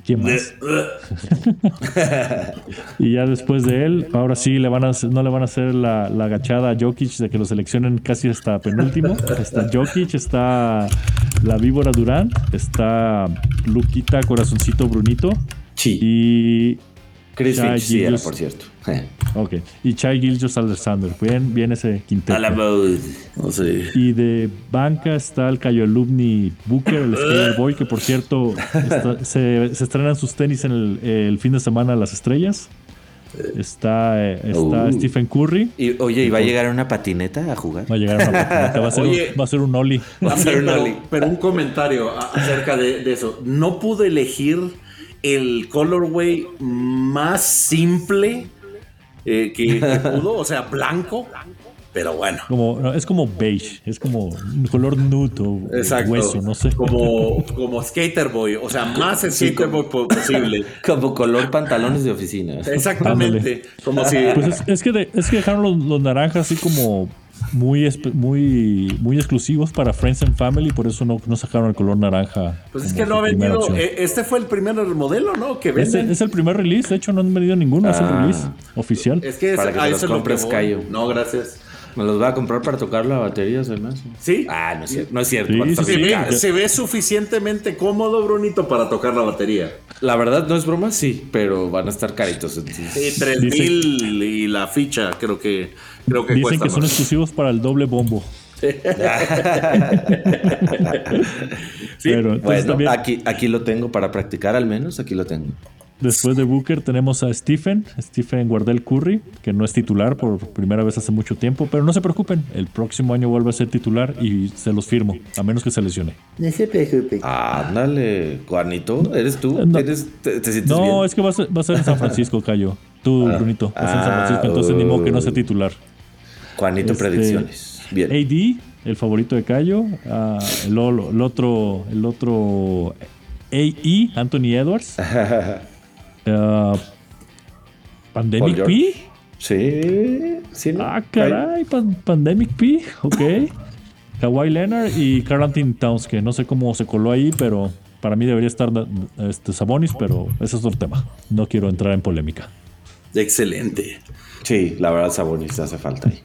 ¿Quién más? *laughs* y ya después de él, ahora sí le van a, no le van a hacer la, la agachada a Jokic de que lo seleccionen casi hasta penúltimo. Está Jokic, está la víbora Durán, está Luquita Corazoncito Brunito.
Sí.
Y
Chris Finch, sí por cierto. *laughs*
ok. Y Chai Gilgis Alexander. Bien, bien ese quinteto.
A la no sé.
Y de banca está el Cayo Alumni Booker, el Skater Boy, que por cierto *laughs* se, estrenan sus tenis en el, el, fin de semana las estrellas. Está, está uh. Stephen Curry.
Y, oye, ¿y va a llegar una patineta a jugar?
Va a llegar una patineta, va a ser, un, va a ser un Oli.
Va a ser un Oli. Pero, un comentario acerca de, eso. No pude elegir el colorway más simple eh, que, *laughs* pudo, o sea, blanco. Pero bueno.
Como, es como beige, es como un color nude o hueso, no sé.
Como, como skater boy, o sea, más skater boy posible. *laughs*
como color pantalones de oficina.
Exactamente. Como si...
Pues es, que es que dejaron los, los naranjas así como muy, muy, muy exclusivos para Friends and Family, por eso no, no sacaron el color naranja.
Pues es que no ha vendido. Eh, este fue el primer modelo, ¿no? Que
venden. es el primer release, de hecho, no han vendido ninguno, es el ah. release oficial.
Es que
para que te los compres, Cayo.
No, gracias.
Me los va a comprar para tocar la batería, además.
¿Sí?
Ah, no es cierto. No es cierto.
se, ve, suficientemente cómodo, Brunito, para tocar la batería.
La verdad, no es broma, sí, pero van a estar caritos.
Sí, 3000 y la ficha, creo que, creo que
Dicen que son exclusivos para el doble bombo. *laughs*
pero bueno, aquí, aquí lo tengo para practicar, al menos aquí lo tengo.
Después de Booker tenemos a Stephen, Stephen Guardel Curry, que no es titular por primera vez hace mucho tiempo, pero no se preocupen, el próximo año vuelve a ser titular y se los firmo, a menos que se lesione.
No se preocupe. Ándale, Juanito, ¿eres tú?
No,
¿Eres, te, te sientes
no
bien?
es que va a, ser, va a ser en San Francisco, Cayo. Tú,
Ah.
Brunito, va a ser en San
Ah,
Francisco, entonces ni modo que no sea
uh.
titular.
Juanito,
Este,
predicciones. Bien.
AD, el favorito de Cayo. ah, el otro, el otro AE, Anthony Edwards. *laughs* ah, Pandemic P.
Sí, sí. ¿no?
Ah, caray, pan- Pandemic P. Ok. *laughs* Kawhi Leonard y Carl Anthony Towns, que no sé cómo se coló ahí, pero para mí debería estar este, Sabonis, pero ese es otro tema. No quiero entrar en polémica.
Excelente.
Sí, la verdad, Sabonis hace falta ahí.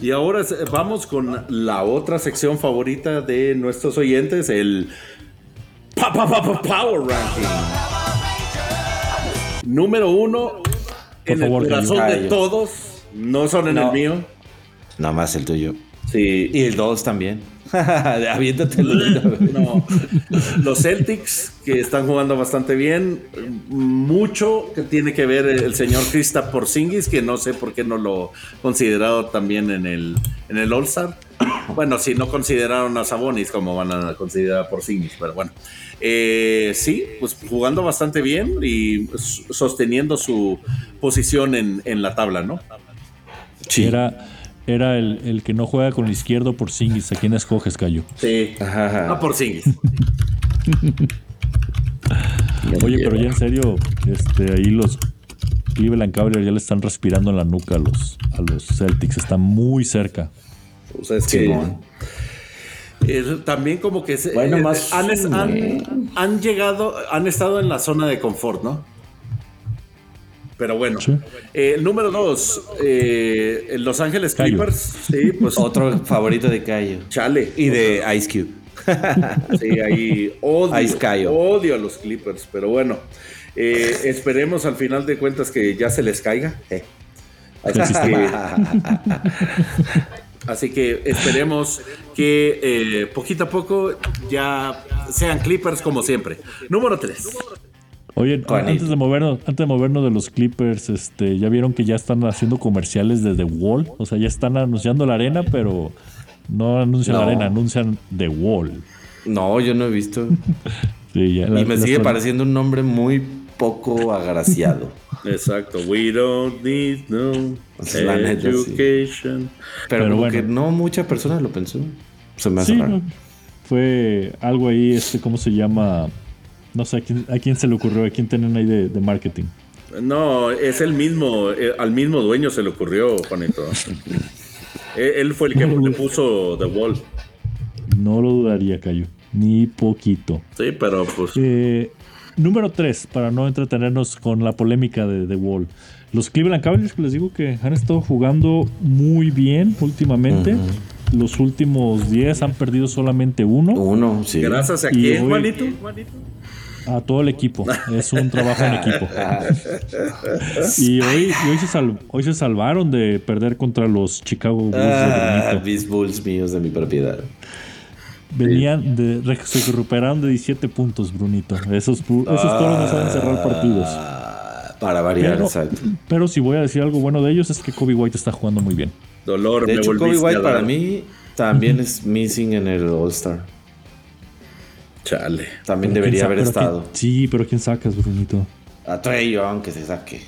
Y ahora eh, vamos con la otra sección favorita de nuestros oyentes, el Pa- Pa- Pa- Pa- Power Ranking. Número uno en
favor,
el corazón de todos, no son en
No.
el mío.
Nada más el tuyo.
Sí,
Y el 2 también. *laughs*
No. Los Celtics, que están jugando bastante bien. Mucho que tiene que ver el señor Krista Porzingis, que no sé por qué no lo considerado también en el, en el All-Star. Bueno, si no consideraron a Sabonis, como van a considerar a Porzingis, pero bueno. Eh, sí, pues jugando bastante bien y sosteniendo su posición en, en la tabla, ¿no?
Sí.
Era, era el, el que no juega con el izquierdo por Singis. ¿A quién escoges, Cayo?
Sí.
Ajá.
A Porzingis. *laughs*
Oye, pero ya en serio, este, ahí los Cleveland Cavaliers ya le están respirando en la nuca a los, a los Celtics. Están muy cerca.
O sea, es que eh, también como que se-
Bueno,
eh,
más
han llegado, han estado en la zona de confort, ¿no? Pero bueno,
Sí.
Eh, el número dos, eh, Los Ángeles. Clippers, sí, pues
Otro favorito de Cayo.
chale.
Y de Ice Cube. *laughs*
Sí, ahí odio,
Ice Cayo.
odio a los Clippers, pero bueno, eh, esperemos al final de cuentas que ya se les caiga. eh. Así que, *laughs* así que esperemos que eh, poquito a poco ya sean Clippers como siempre. Número 3.
Oye, antes de movernos, antes de movernos de los Clippers, este, ya vieron que ya están haciendo comerciales de The Wall. O sea, ya están anunciando la arena, pero no anuncian la arena, anuncian The Wall.
No, yo no he visto. *laughs*
Sí, ya la-
Y me
la
sigue pareciendo un nombre muy poco agraciado. *laughs*
Exacto. We don't need no
La neta, sí.
education.
Pero,
Pero
como
bueno.
que no muchas personas lo pensó. Se me hace
Sí,
raro.
no, fue algo ahí, este, ¿cómo se llama? No sé a quién, a quién se le ocurrió, a quién tienen ahí de, de marketing.
No, es el mismo, eh, al mismo dueño se le ocurrió, Juanito. él, él fue el que le puso The Wall.
No lo dudaría, Cayo. Ni poquito.
Sí, pero pues.
Eh, número 3, para no entretenernos con la polémica de The Wall. Los Cleveland Cavaliers, que les digo que han estado jugando muy bien últimamente. Los últimos 10 han perdido solamente uno.
Uno, sí.
Gracias a quién, Juanito.
A todo el equipo. Es un trabajo en equipo. Y hoy, y hoy, se sal- hoy se salvaron de perder contra los Chicago Bulls de
Ah,
Brunito.
mis bulls míos de mi propiedad.
Venían de, se recuperaron de 17 puntos, Brunito. Esos, esos toros no saben cerrar partidos.
Ah, para variar,
Pero,
exacto.
pero si voy a decir algo bueno de ellos es que Kobe White está jugando muy bien.
Dolor,
De
me
hecho, Kobe White para mí también es missing en el All-Star.
Chale.
También
Pero
debería haber estado.
quién- sí, pero ¿quién sacas, Brunito?
A Trey Young que se saque.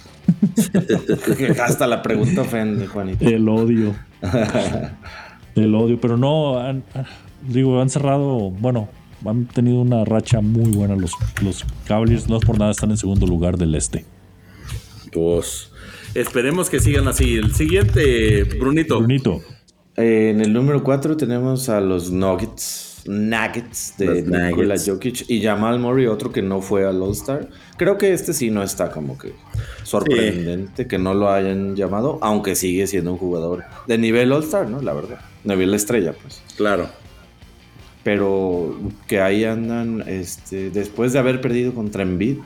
Hasta la pregunta ofende, Juanito.
El odio. *laughs* El odio. Pero no, han- digo, han cerrado, bueno, han tenido una racha muy buena los, los Cavaliers. No es por nada, están en segundo lugar del este.
Pues esperemos que sigan así. El siguiente, Brunito.
Brunito.
Eh, en el número 4 tenemos a los Nuggets. Nuggets de Nikola. Jokic y Jamal Murray, otro que no fue al All-Star. Creo que este sí no está como que sorprendente que no lo hayan llamado, aunque sigue siendo un jugador de nivel All-Star, ¿no? La verdad. Nivel estrella, pues.
Claro.
Pero que ahí andan, este, después de haber perdido contra Embiid,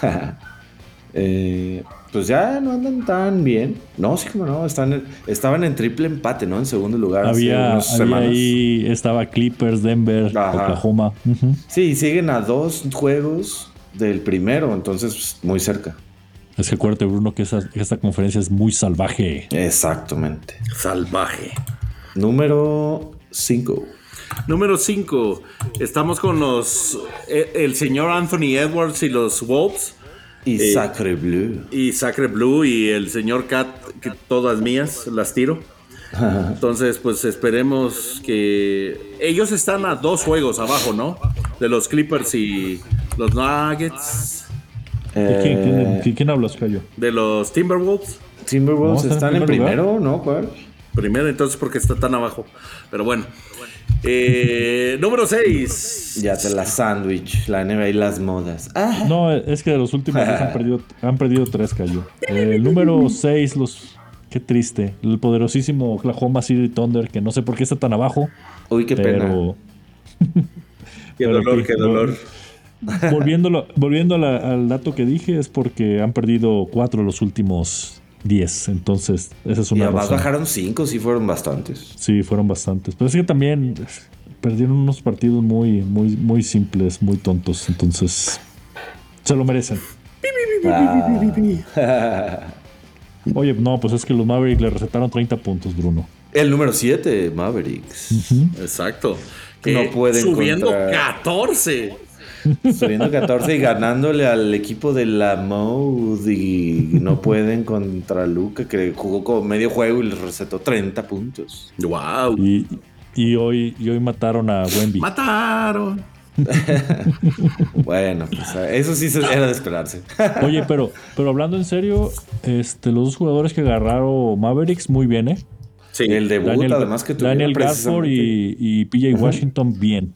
*laughs* eh, pues ya no andan tan bien. No, sí como no, están estaban en triple empate, ¿no? En segundo lugar hace
Había,
unas
había
semanas.
ahí, estaba Clippers, Denver,
Ajá.
Oklahoma.
Sí, siguen a dos juegos del primero, entonces muy cerca.
Es que acuérdate, Bruno, que esta conferencia es muy salvaje.
Exactamente.
Salvaje.
Número 5.
Número 5. Estamos con los. Eh, el señor Anthony Edwards y los Wolves.
Y eh, Sacre Blue.
Y Sacre Blue y el señor Cat, que todas mías, las tiro. Entonces, pues esperemos que. Ellos están a dos juegos abajo, ¿no? De los Clippers y los Nuggets.
¿De quién, quién, hablas, Cayo?
De los Timberwolves.
Timberwolves están en, primero, ¿no? ¿Cuál?
Primero, entonces, porque está tan abajo. Pero bueno. Eh, número 6.
Ya te la sándwich, la NBA y las modas.
Ah. No, es que de los últimos han *laughs* perdido, han perdido tres, Cayo. El número 6, los. Qué triste. El poderosísimo Oklahoma City Thunder, que no sé por qué está tan abajo.
Uy, qué pena. *laughs*
qué dolor, qué dolor.
Volviéndolo, *laughs* volviendo al dato que dije, es porque han perdido cuatro los últimos 10. Entonces, esa es una.
Y además bajaron 5, sí fueron bastantes.
Sí, fueron bastantes. Pero es que también perdieron unos partidos muy, muy, muy simples, muy tontos. Entonces, se lo merecen. Ah. *laughs* Oye, no, pues es que los Mavericks le recetaron 30 puntos, Bruno.
El número 7, Mavericks.
Exacto.
no pueden
subiendo 14. *laughs*
Subiendo 14 y ganándole al equipo de la Mode y no pueden contra Luca, que jugó como medio juego y les recetó 30 puntos.
¡Wow!
Y, hoy, y hoy mataron a Wemby.
¡Mataron! *laughs*
bueno, pues, eso sí era de esperarse.
Oye, pero, pero hablando en serio, este, los dos jugadores que agarraron Mavericks, muy bien, ¿eh?
Sí, el debut, además que
Daniel Gafford y, y PJ Washington, bien.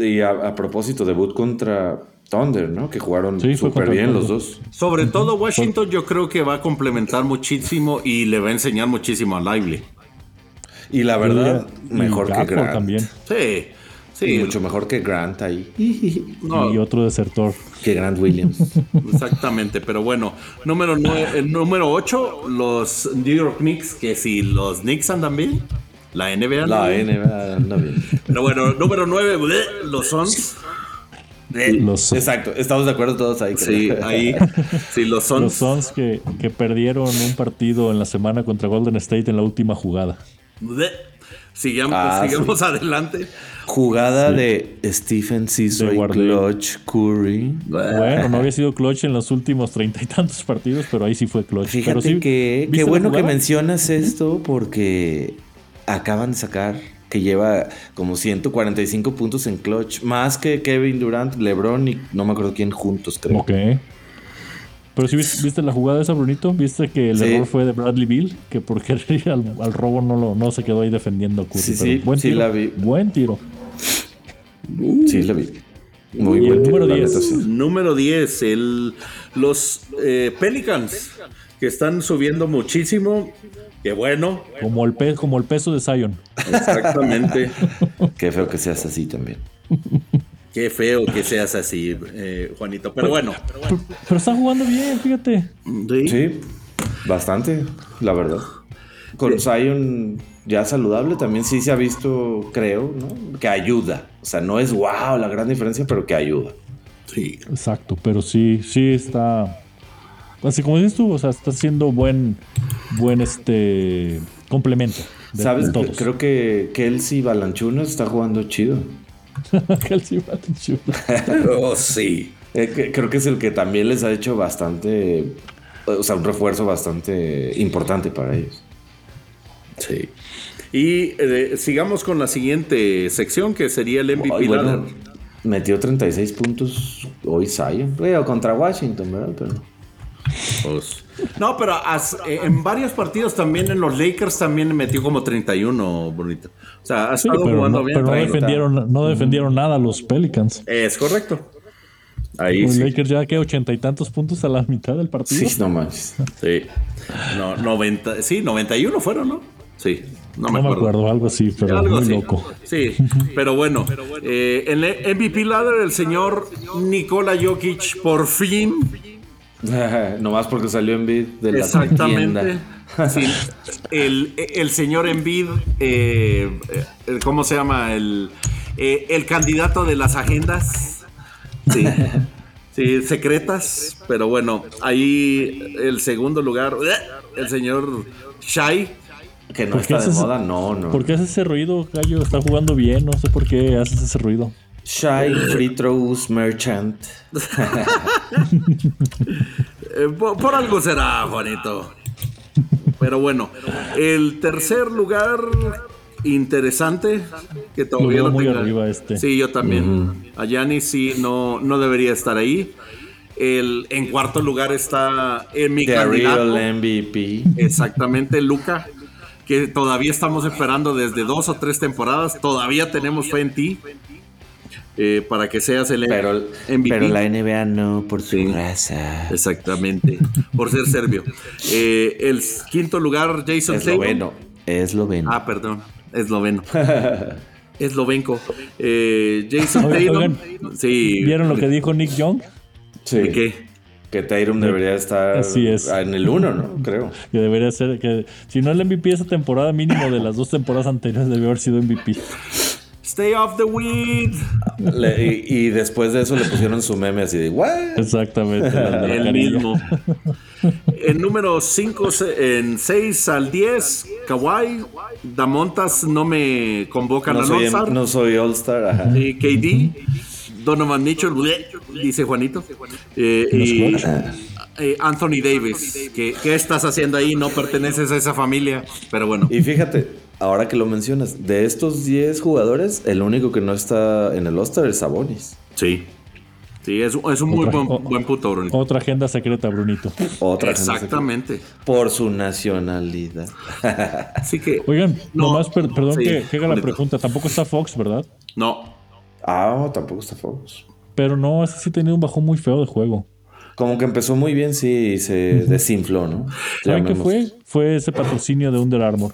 y a, propósito, debut contra Thunder, ¿no? Que jugaron súper bien los dos.
Sobre todo Washington, yo creo que va a complementar muchísimo y le va a enseñar muchísimo a Lively.
Y la verdad, mejor que Grant.
también.
Sí.
Sí. Mucho mejor que Grant ahí.
Y otro desertor.
Que Grant Williams. *laughs*
Exactamente, pero bueno. Número el número 8, los New York Knicks, que si los Knicks andan bien, la NBA
La NBA anda bien.
Pero bueno, número 9, los Suns.
Los,
Exacto, estamos de acuerdo todos ahí.
Sí, ahí. *laughs* Sí, los Suns.
Los Suns que, que perdieron un partido en la semana contra Golden State en la última jugada.
Sigamos, ah, sigamos *laughs* adelante.
Jugada de Stephen Cizzo y Clutch Curry.
Bueno, no había sido Clutch en los últimos treinta y tantos partidos, pero ahí sí fue Clutch.
Fíjate que qué bueno que mencionas esto porque acaban de sacar que lleva como 145 puntos en Clutch, más que Kevin Durant, LeBron y no me acuerdo quién juntos, creo.
Ok. Pero si viste, la jugada esa, Brunito, viste que el error fue de Bradley Bill, que porque *laughs* al, al robo no, lo, no se quedó ahí defendiendo a Curry.
Sí, sí,
buen
sí la vi.
Buen tiro.
sí, la vi.
Muy buen número 10. Número 10, el, los eh, Pelicans, que están subiendo muchísimo. Qué bueno.
Como el, como el peso de Zion.
Exactamente. *laughs*
Qué feo que seas así también. *laughs*
Qué feo que seas así, eh, Juanito. Pero, bueno.
Pero, está jugando bien, fíjate.
Sí. bastante, la verdad. Con Zion ya saludable también sí se ha visto, creo, ¿no? Que ayuda. O sea, no es wow la gran diferencia, pero que ayuda.
Sí.
Exacto, pero sí, sí está. Así como dices tú, o sea, está siendo buen, buen este complemento.
¿Sabes? Creo que Kelsey Balanchunas está jugando chido. *laughs* *laughs*
oh, sí.
Eh, creo que es el que también les ha hecho bastante, o sea, un refuerzo bastante importante para ellos.
Sí. Y eh, sigamos con la siguiente sección que sería el MVP.
metió 36 puntos hoy Zion. contra Washington, ¿verdad? Pero...
Pues, no, pero eh, en varios partidos también en los Lakers también metió como 31, bonito. O sea, ha estado jugando bien.
Pero no defendieron, no defendieron nada los Pelicans.
Es correcto. Ahí
los Lakers ya que ochenta y tantos puntos a la mitad del partido.
Sí, no más.
Sí. No, 90, sí, 91 fueron, ¿no? Sí.
No, me, acuerdo. algo así, pero muy loco.
Sí, pero bueno. Eh, en el MVP ladder, el señor Nikola Jokic por fin *laughs*
Nomás porque salió Envid de la
Exactamente. Sí, el, el, señor Envid, eh, eh, ¿cómo se llama? El, eh, el candidato de las agendas. Sí. *laughs* Sí, secretas, pero bueno, ahí el segundo lugar, el señor Shai.
Que no está de moda, no, no.
¿Por qué hace ese ruido, Gallo? Está jugando bien, no sé por qué haces ese ruido.
Shy Free Throws Merchant. *laughs*
Eh, por, algo será, Juanito. Pero bueno, el tercer lugar interesante que todavía
lo muy arriba este.
Sí, yo también. A Gianni sí no, no debería estar ahí. El, en cuarto lugar está en mi
The Real MVP.
Exactamente, Luca, que todavía estamos esperando desde dos o tres temporadas. Todavía tenemos fe en ti. Eh, para que seas el
pero, MVP. Pero la NBA no, por su raza.
Exactamente, por ser serbio. *laughs* Eh, el quinto lugar, Jason
Esloveno. Esloveno.
Ah, perdón, esloveno. *laughs* Eslovenco. Eh, Jason Tatum. Sí.
¿Vieron lo que dijo Nick Young?
Sí. qué? Que Tatum debería estar en el 1, ¿no? Creo.
Que debería ser, que si no el MVP esa temporada, mínimo de las dos temporadas anteriores debió haber sido MVP.
Stay off the weed.
y, después de eso le pusieron su meme así de, ¿what?
Exactamente.
El mismo. En número 5, en 6 al 10, Kawhi. Damontas no me convocan
no
al
All-Star. No soy All-Star.
Y KD. Donovan Mitchell, dice Juanito. Eh, y eh, Anthony Davis. ¿Qué, ¿Qué estás haciendo ahí? No perteneces a esa familia. Pero bueno.
Y fíjate, ahora que lo mencionas, de estos 10 jugadores, el único que no está en el All-Star es Sabonis.
Sí. Sí, es, es un muy buen, buen, puto, Brunito.
Otra agenda secreta, Brunito.
Otra
Exactamente.
Por su nacionalidad. *laughs*
Así que.
Oigan, nomás, perdón que, haga la pregunta. Tampoco está Fox, ¿verdad?
No.
Ah, tampoco está Fox.
Pero no, ese sí tenía un bajón muy feo de juego.
Como que empezó muy bien, sí, y se desinfló, ¿no?
¿Saben qué fue? Fue ese patrocinio de Under Armour.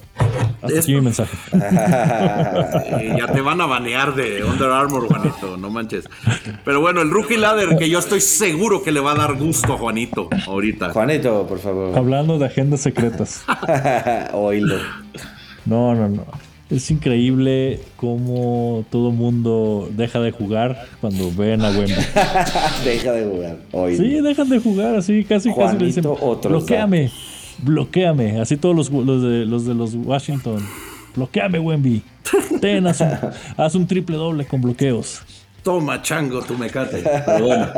Hasta aquí mi mensaje. *laughs*
ya te van a banear de Under Armour, Juanito, no manches. Pero bueno, el Rookie Ladder, que yo estoy seguro que le va a dar gusto a Juanito ahorita.
Juanito, por favor.
Hablando de agendas secretas. *laughs*
Oílo.
No, no, no. Es increíble cómo todo mundo deja de jugar cuando ven a Wemby. *laughs*
deja de jugar. Hoy.
Sí, dejan de jugar, así casi casi le dicen, bloqueame, bloqueame. Así todos los, los, de, los de los Washington. Bloqueame, Wemby. Ten, haz un, *laughs* triple doble con bloqueos.
Toma, chango, tu mecate. *laughs* Pero bueno.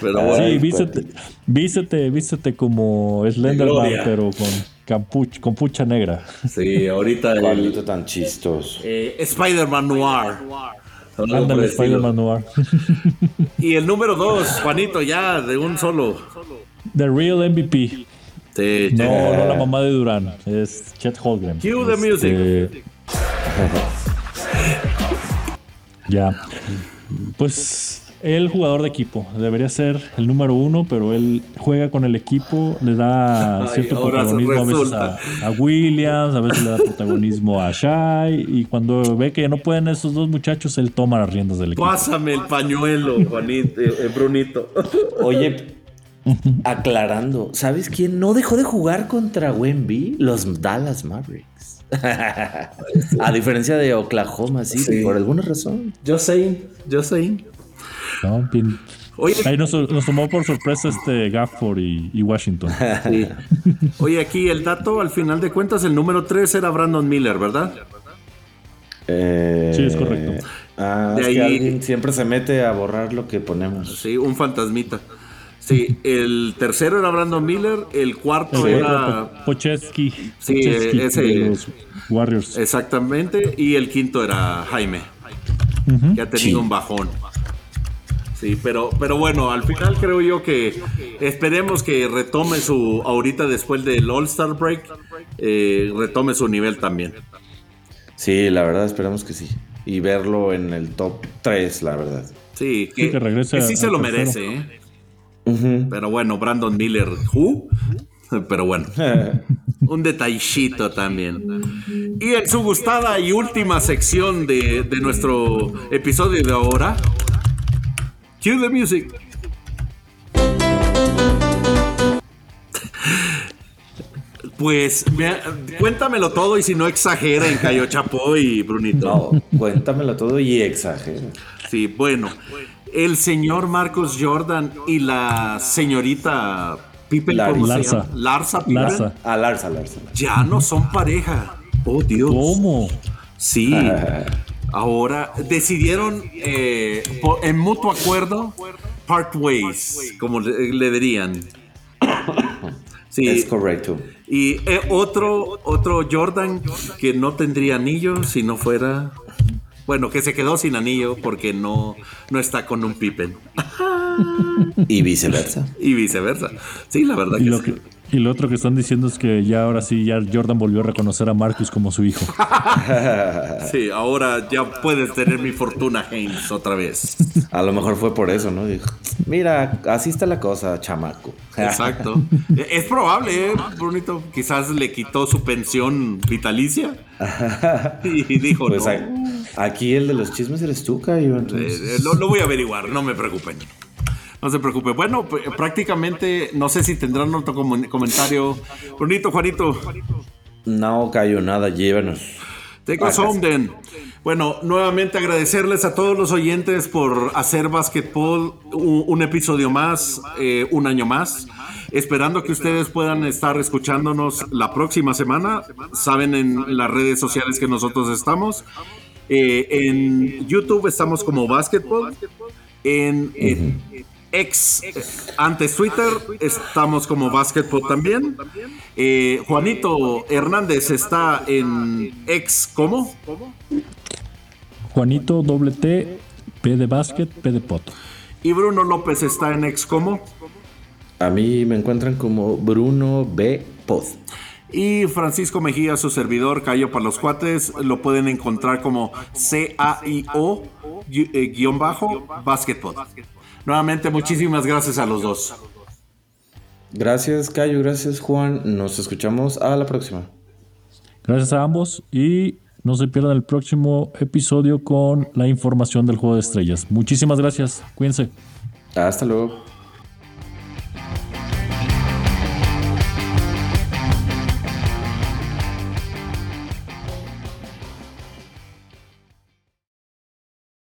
Pero bueno. Sí, vístete, vístete, vístete como Slenderman, pero con con pucha negra.
Sí, ahorita.
el, tan chistoso.
Eh, Spider-Man Noir.
Ándale, Spider-Man Noir.
y el número dos, Juanito, ya de un solo.
The Real MVP.
Sí,
no, no la mamá de Durán, es Chet Holgren.
Cue the music. Este, *laughs*
ya. Pues el jugador de equipo. Debería ser el número uno, pero él juega con el equipo, le da cierto protagonismo a veces a, Williams, a veces le da protagonismo a Shai, y cuando ve que no pueden esos dos muchachos, él toma las riendas del equipo.
Pásame el pañuelo, Juanito, eh, eh, Brunito.
Oye, *laughs* aclarando, ¿sabes quién no dejó de jugar contra Wemby? Los Dallas Mavericks. *laughs* a diferencia de Oklahoma, sí, por alguna razón.
Yo sé, yo sé.
Oye, Ahí nos, tomó por sorpresa este Gafford y, Washington.
Oye, aquí el dato, al final de cuentas, el número 3 era Brandon Miller, ¿verdad?
Eh,
sí, es correcto.
Ah, de ahí, alguien siempre se mete a borrar lo que ponemos.
Sí, un fantasmita. Sí, el tercero era Brandon Miller, el cuarto era
Pocheski.
Sí, ese
Warriors.
Exactamente, y el quinto era Jaime, que ha tenido un bajón. Sí, pero, pero bueno, al final creo yo que esperemos que retome su, ahorita después del All-Star Break, eh, retome su nivel también.
Sí, la verdad, esperamos que sí. Y verlo en el top 3, la verdad.
Sí, que, sí, se lo merece. ¿eh? Pero bueno, Brandon Miller, ¿who? Pero bueno, *laughs* un detallito también. Y en su gustada y última sección de, de nuestro episodio de ahora, Cue the music. Pues cuéntamelo todo y si no exagera en Cayo Chapo y Brunito.
No, cuéntamelo todo y exagera.
Sí, bueno. El señor Marcos Jordan y la señorita Pippen, ¿cómo se
Larsa.
llama? Larsa Pippen.
Larsa.
Ah, Larsa, Larsa.
Ya no son pareja. Oh, Dios.
¿Cómo?
Sí. *laughs* Ahora decidieron eh, en mutuo acuerdo part ways, como le, le dirían. *coughs* Sí.
Es correcto.
Y eh, otro, otro Jordan que no tendría anillo si no fuera. Bueno, que se quedó sin anillo porque no, no está con un Pippen. *laughs*
Y viceversa.
Y viceversa. Sí, la verdad
Y
que
lo,
sí.
que, y lo otro que están diciendo es que ya ahora sí, ya Jordan volvió a reconocer a Marcus como su hijo. *laughs*
Sí, ahora ya puedes tener mi fortuna, Haynes, otra vez.
A lo mejor fue por eso, ¿no? Dijo, mira, así está la cosa, chamaco.
Exacto. *laughs* Es probable, ¿eh, Brunito? Quizás le quitó su pensión vitalicia. Y dijo,
Pues
no.
a- aquí el de los chismes eres tú, Cayo. entonces-
Eh, eh, lo, lo voy a averiguar, no me preocupen. No se preocupe. Bueno, prácticamente, no sé si tendrán otro comun- comentario. Brunito, Juanito,
No, Cayo, nada, llévanos.
take us home then. Bueno, nuevamente agradecerles a todos los oyentes por hacer Basketball un, un episodio más, eh, un año más. Esperando que ustedes puedan estar escuchándonos la próxima semana. Saben en las redes sociales que nosotros estamos. Eh, en YouTube estamos como Basketball. En, en ex, eh, antes Twitter, estamos como Basketball también. Eh, Juanito Hernández está en ex, ¿cómo?
Juanito doble T, P de básquet, P de poto.
Y Bruno López está en ex, ¿cómo?
A mí me encuentran como Bruno B. Pod.
Y Francisco Mejía, su servidor, Cayo para los cuates, lo pueden encontrar como C-A-I-O gui- eh, guion bajo Basketball. Nuevamente, muchísimas gracias a los dos.
Gracias, Cayo. Gracias, Juan. Nos escuchamos a la próxima.
Gracias a ambos y no se pierdan el próximo episodio con la información del juego de estrellas. Muchísimas gracias. Cuídense.
Hasta luego.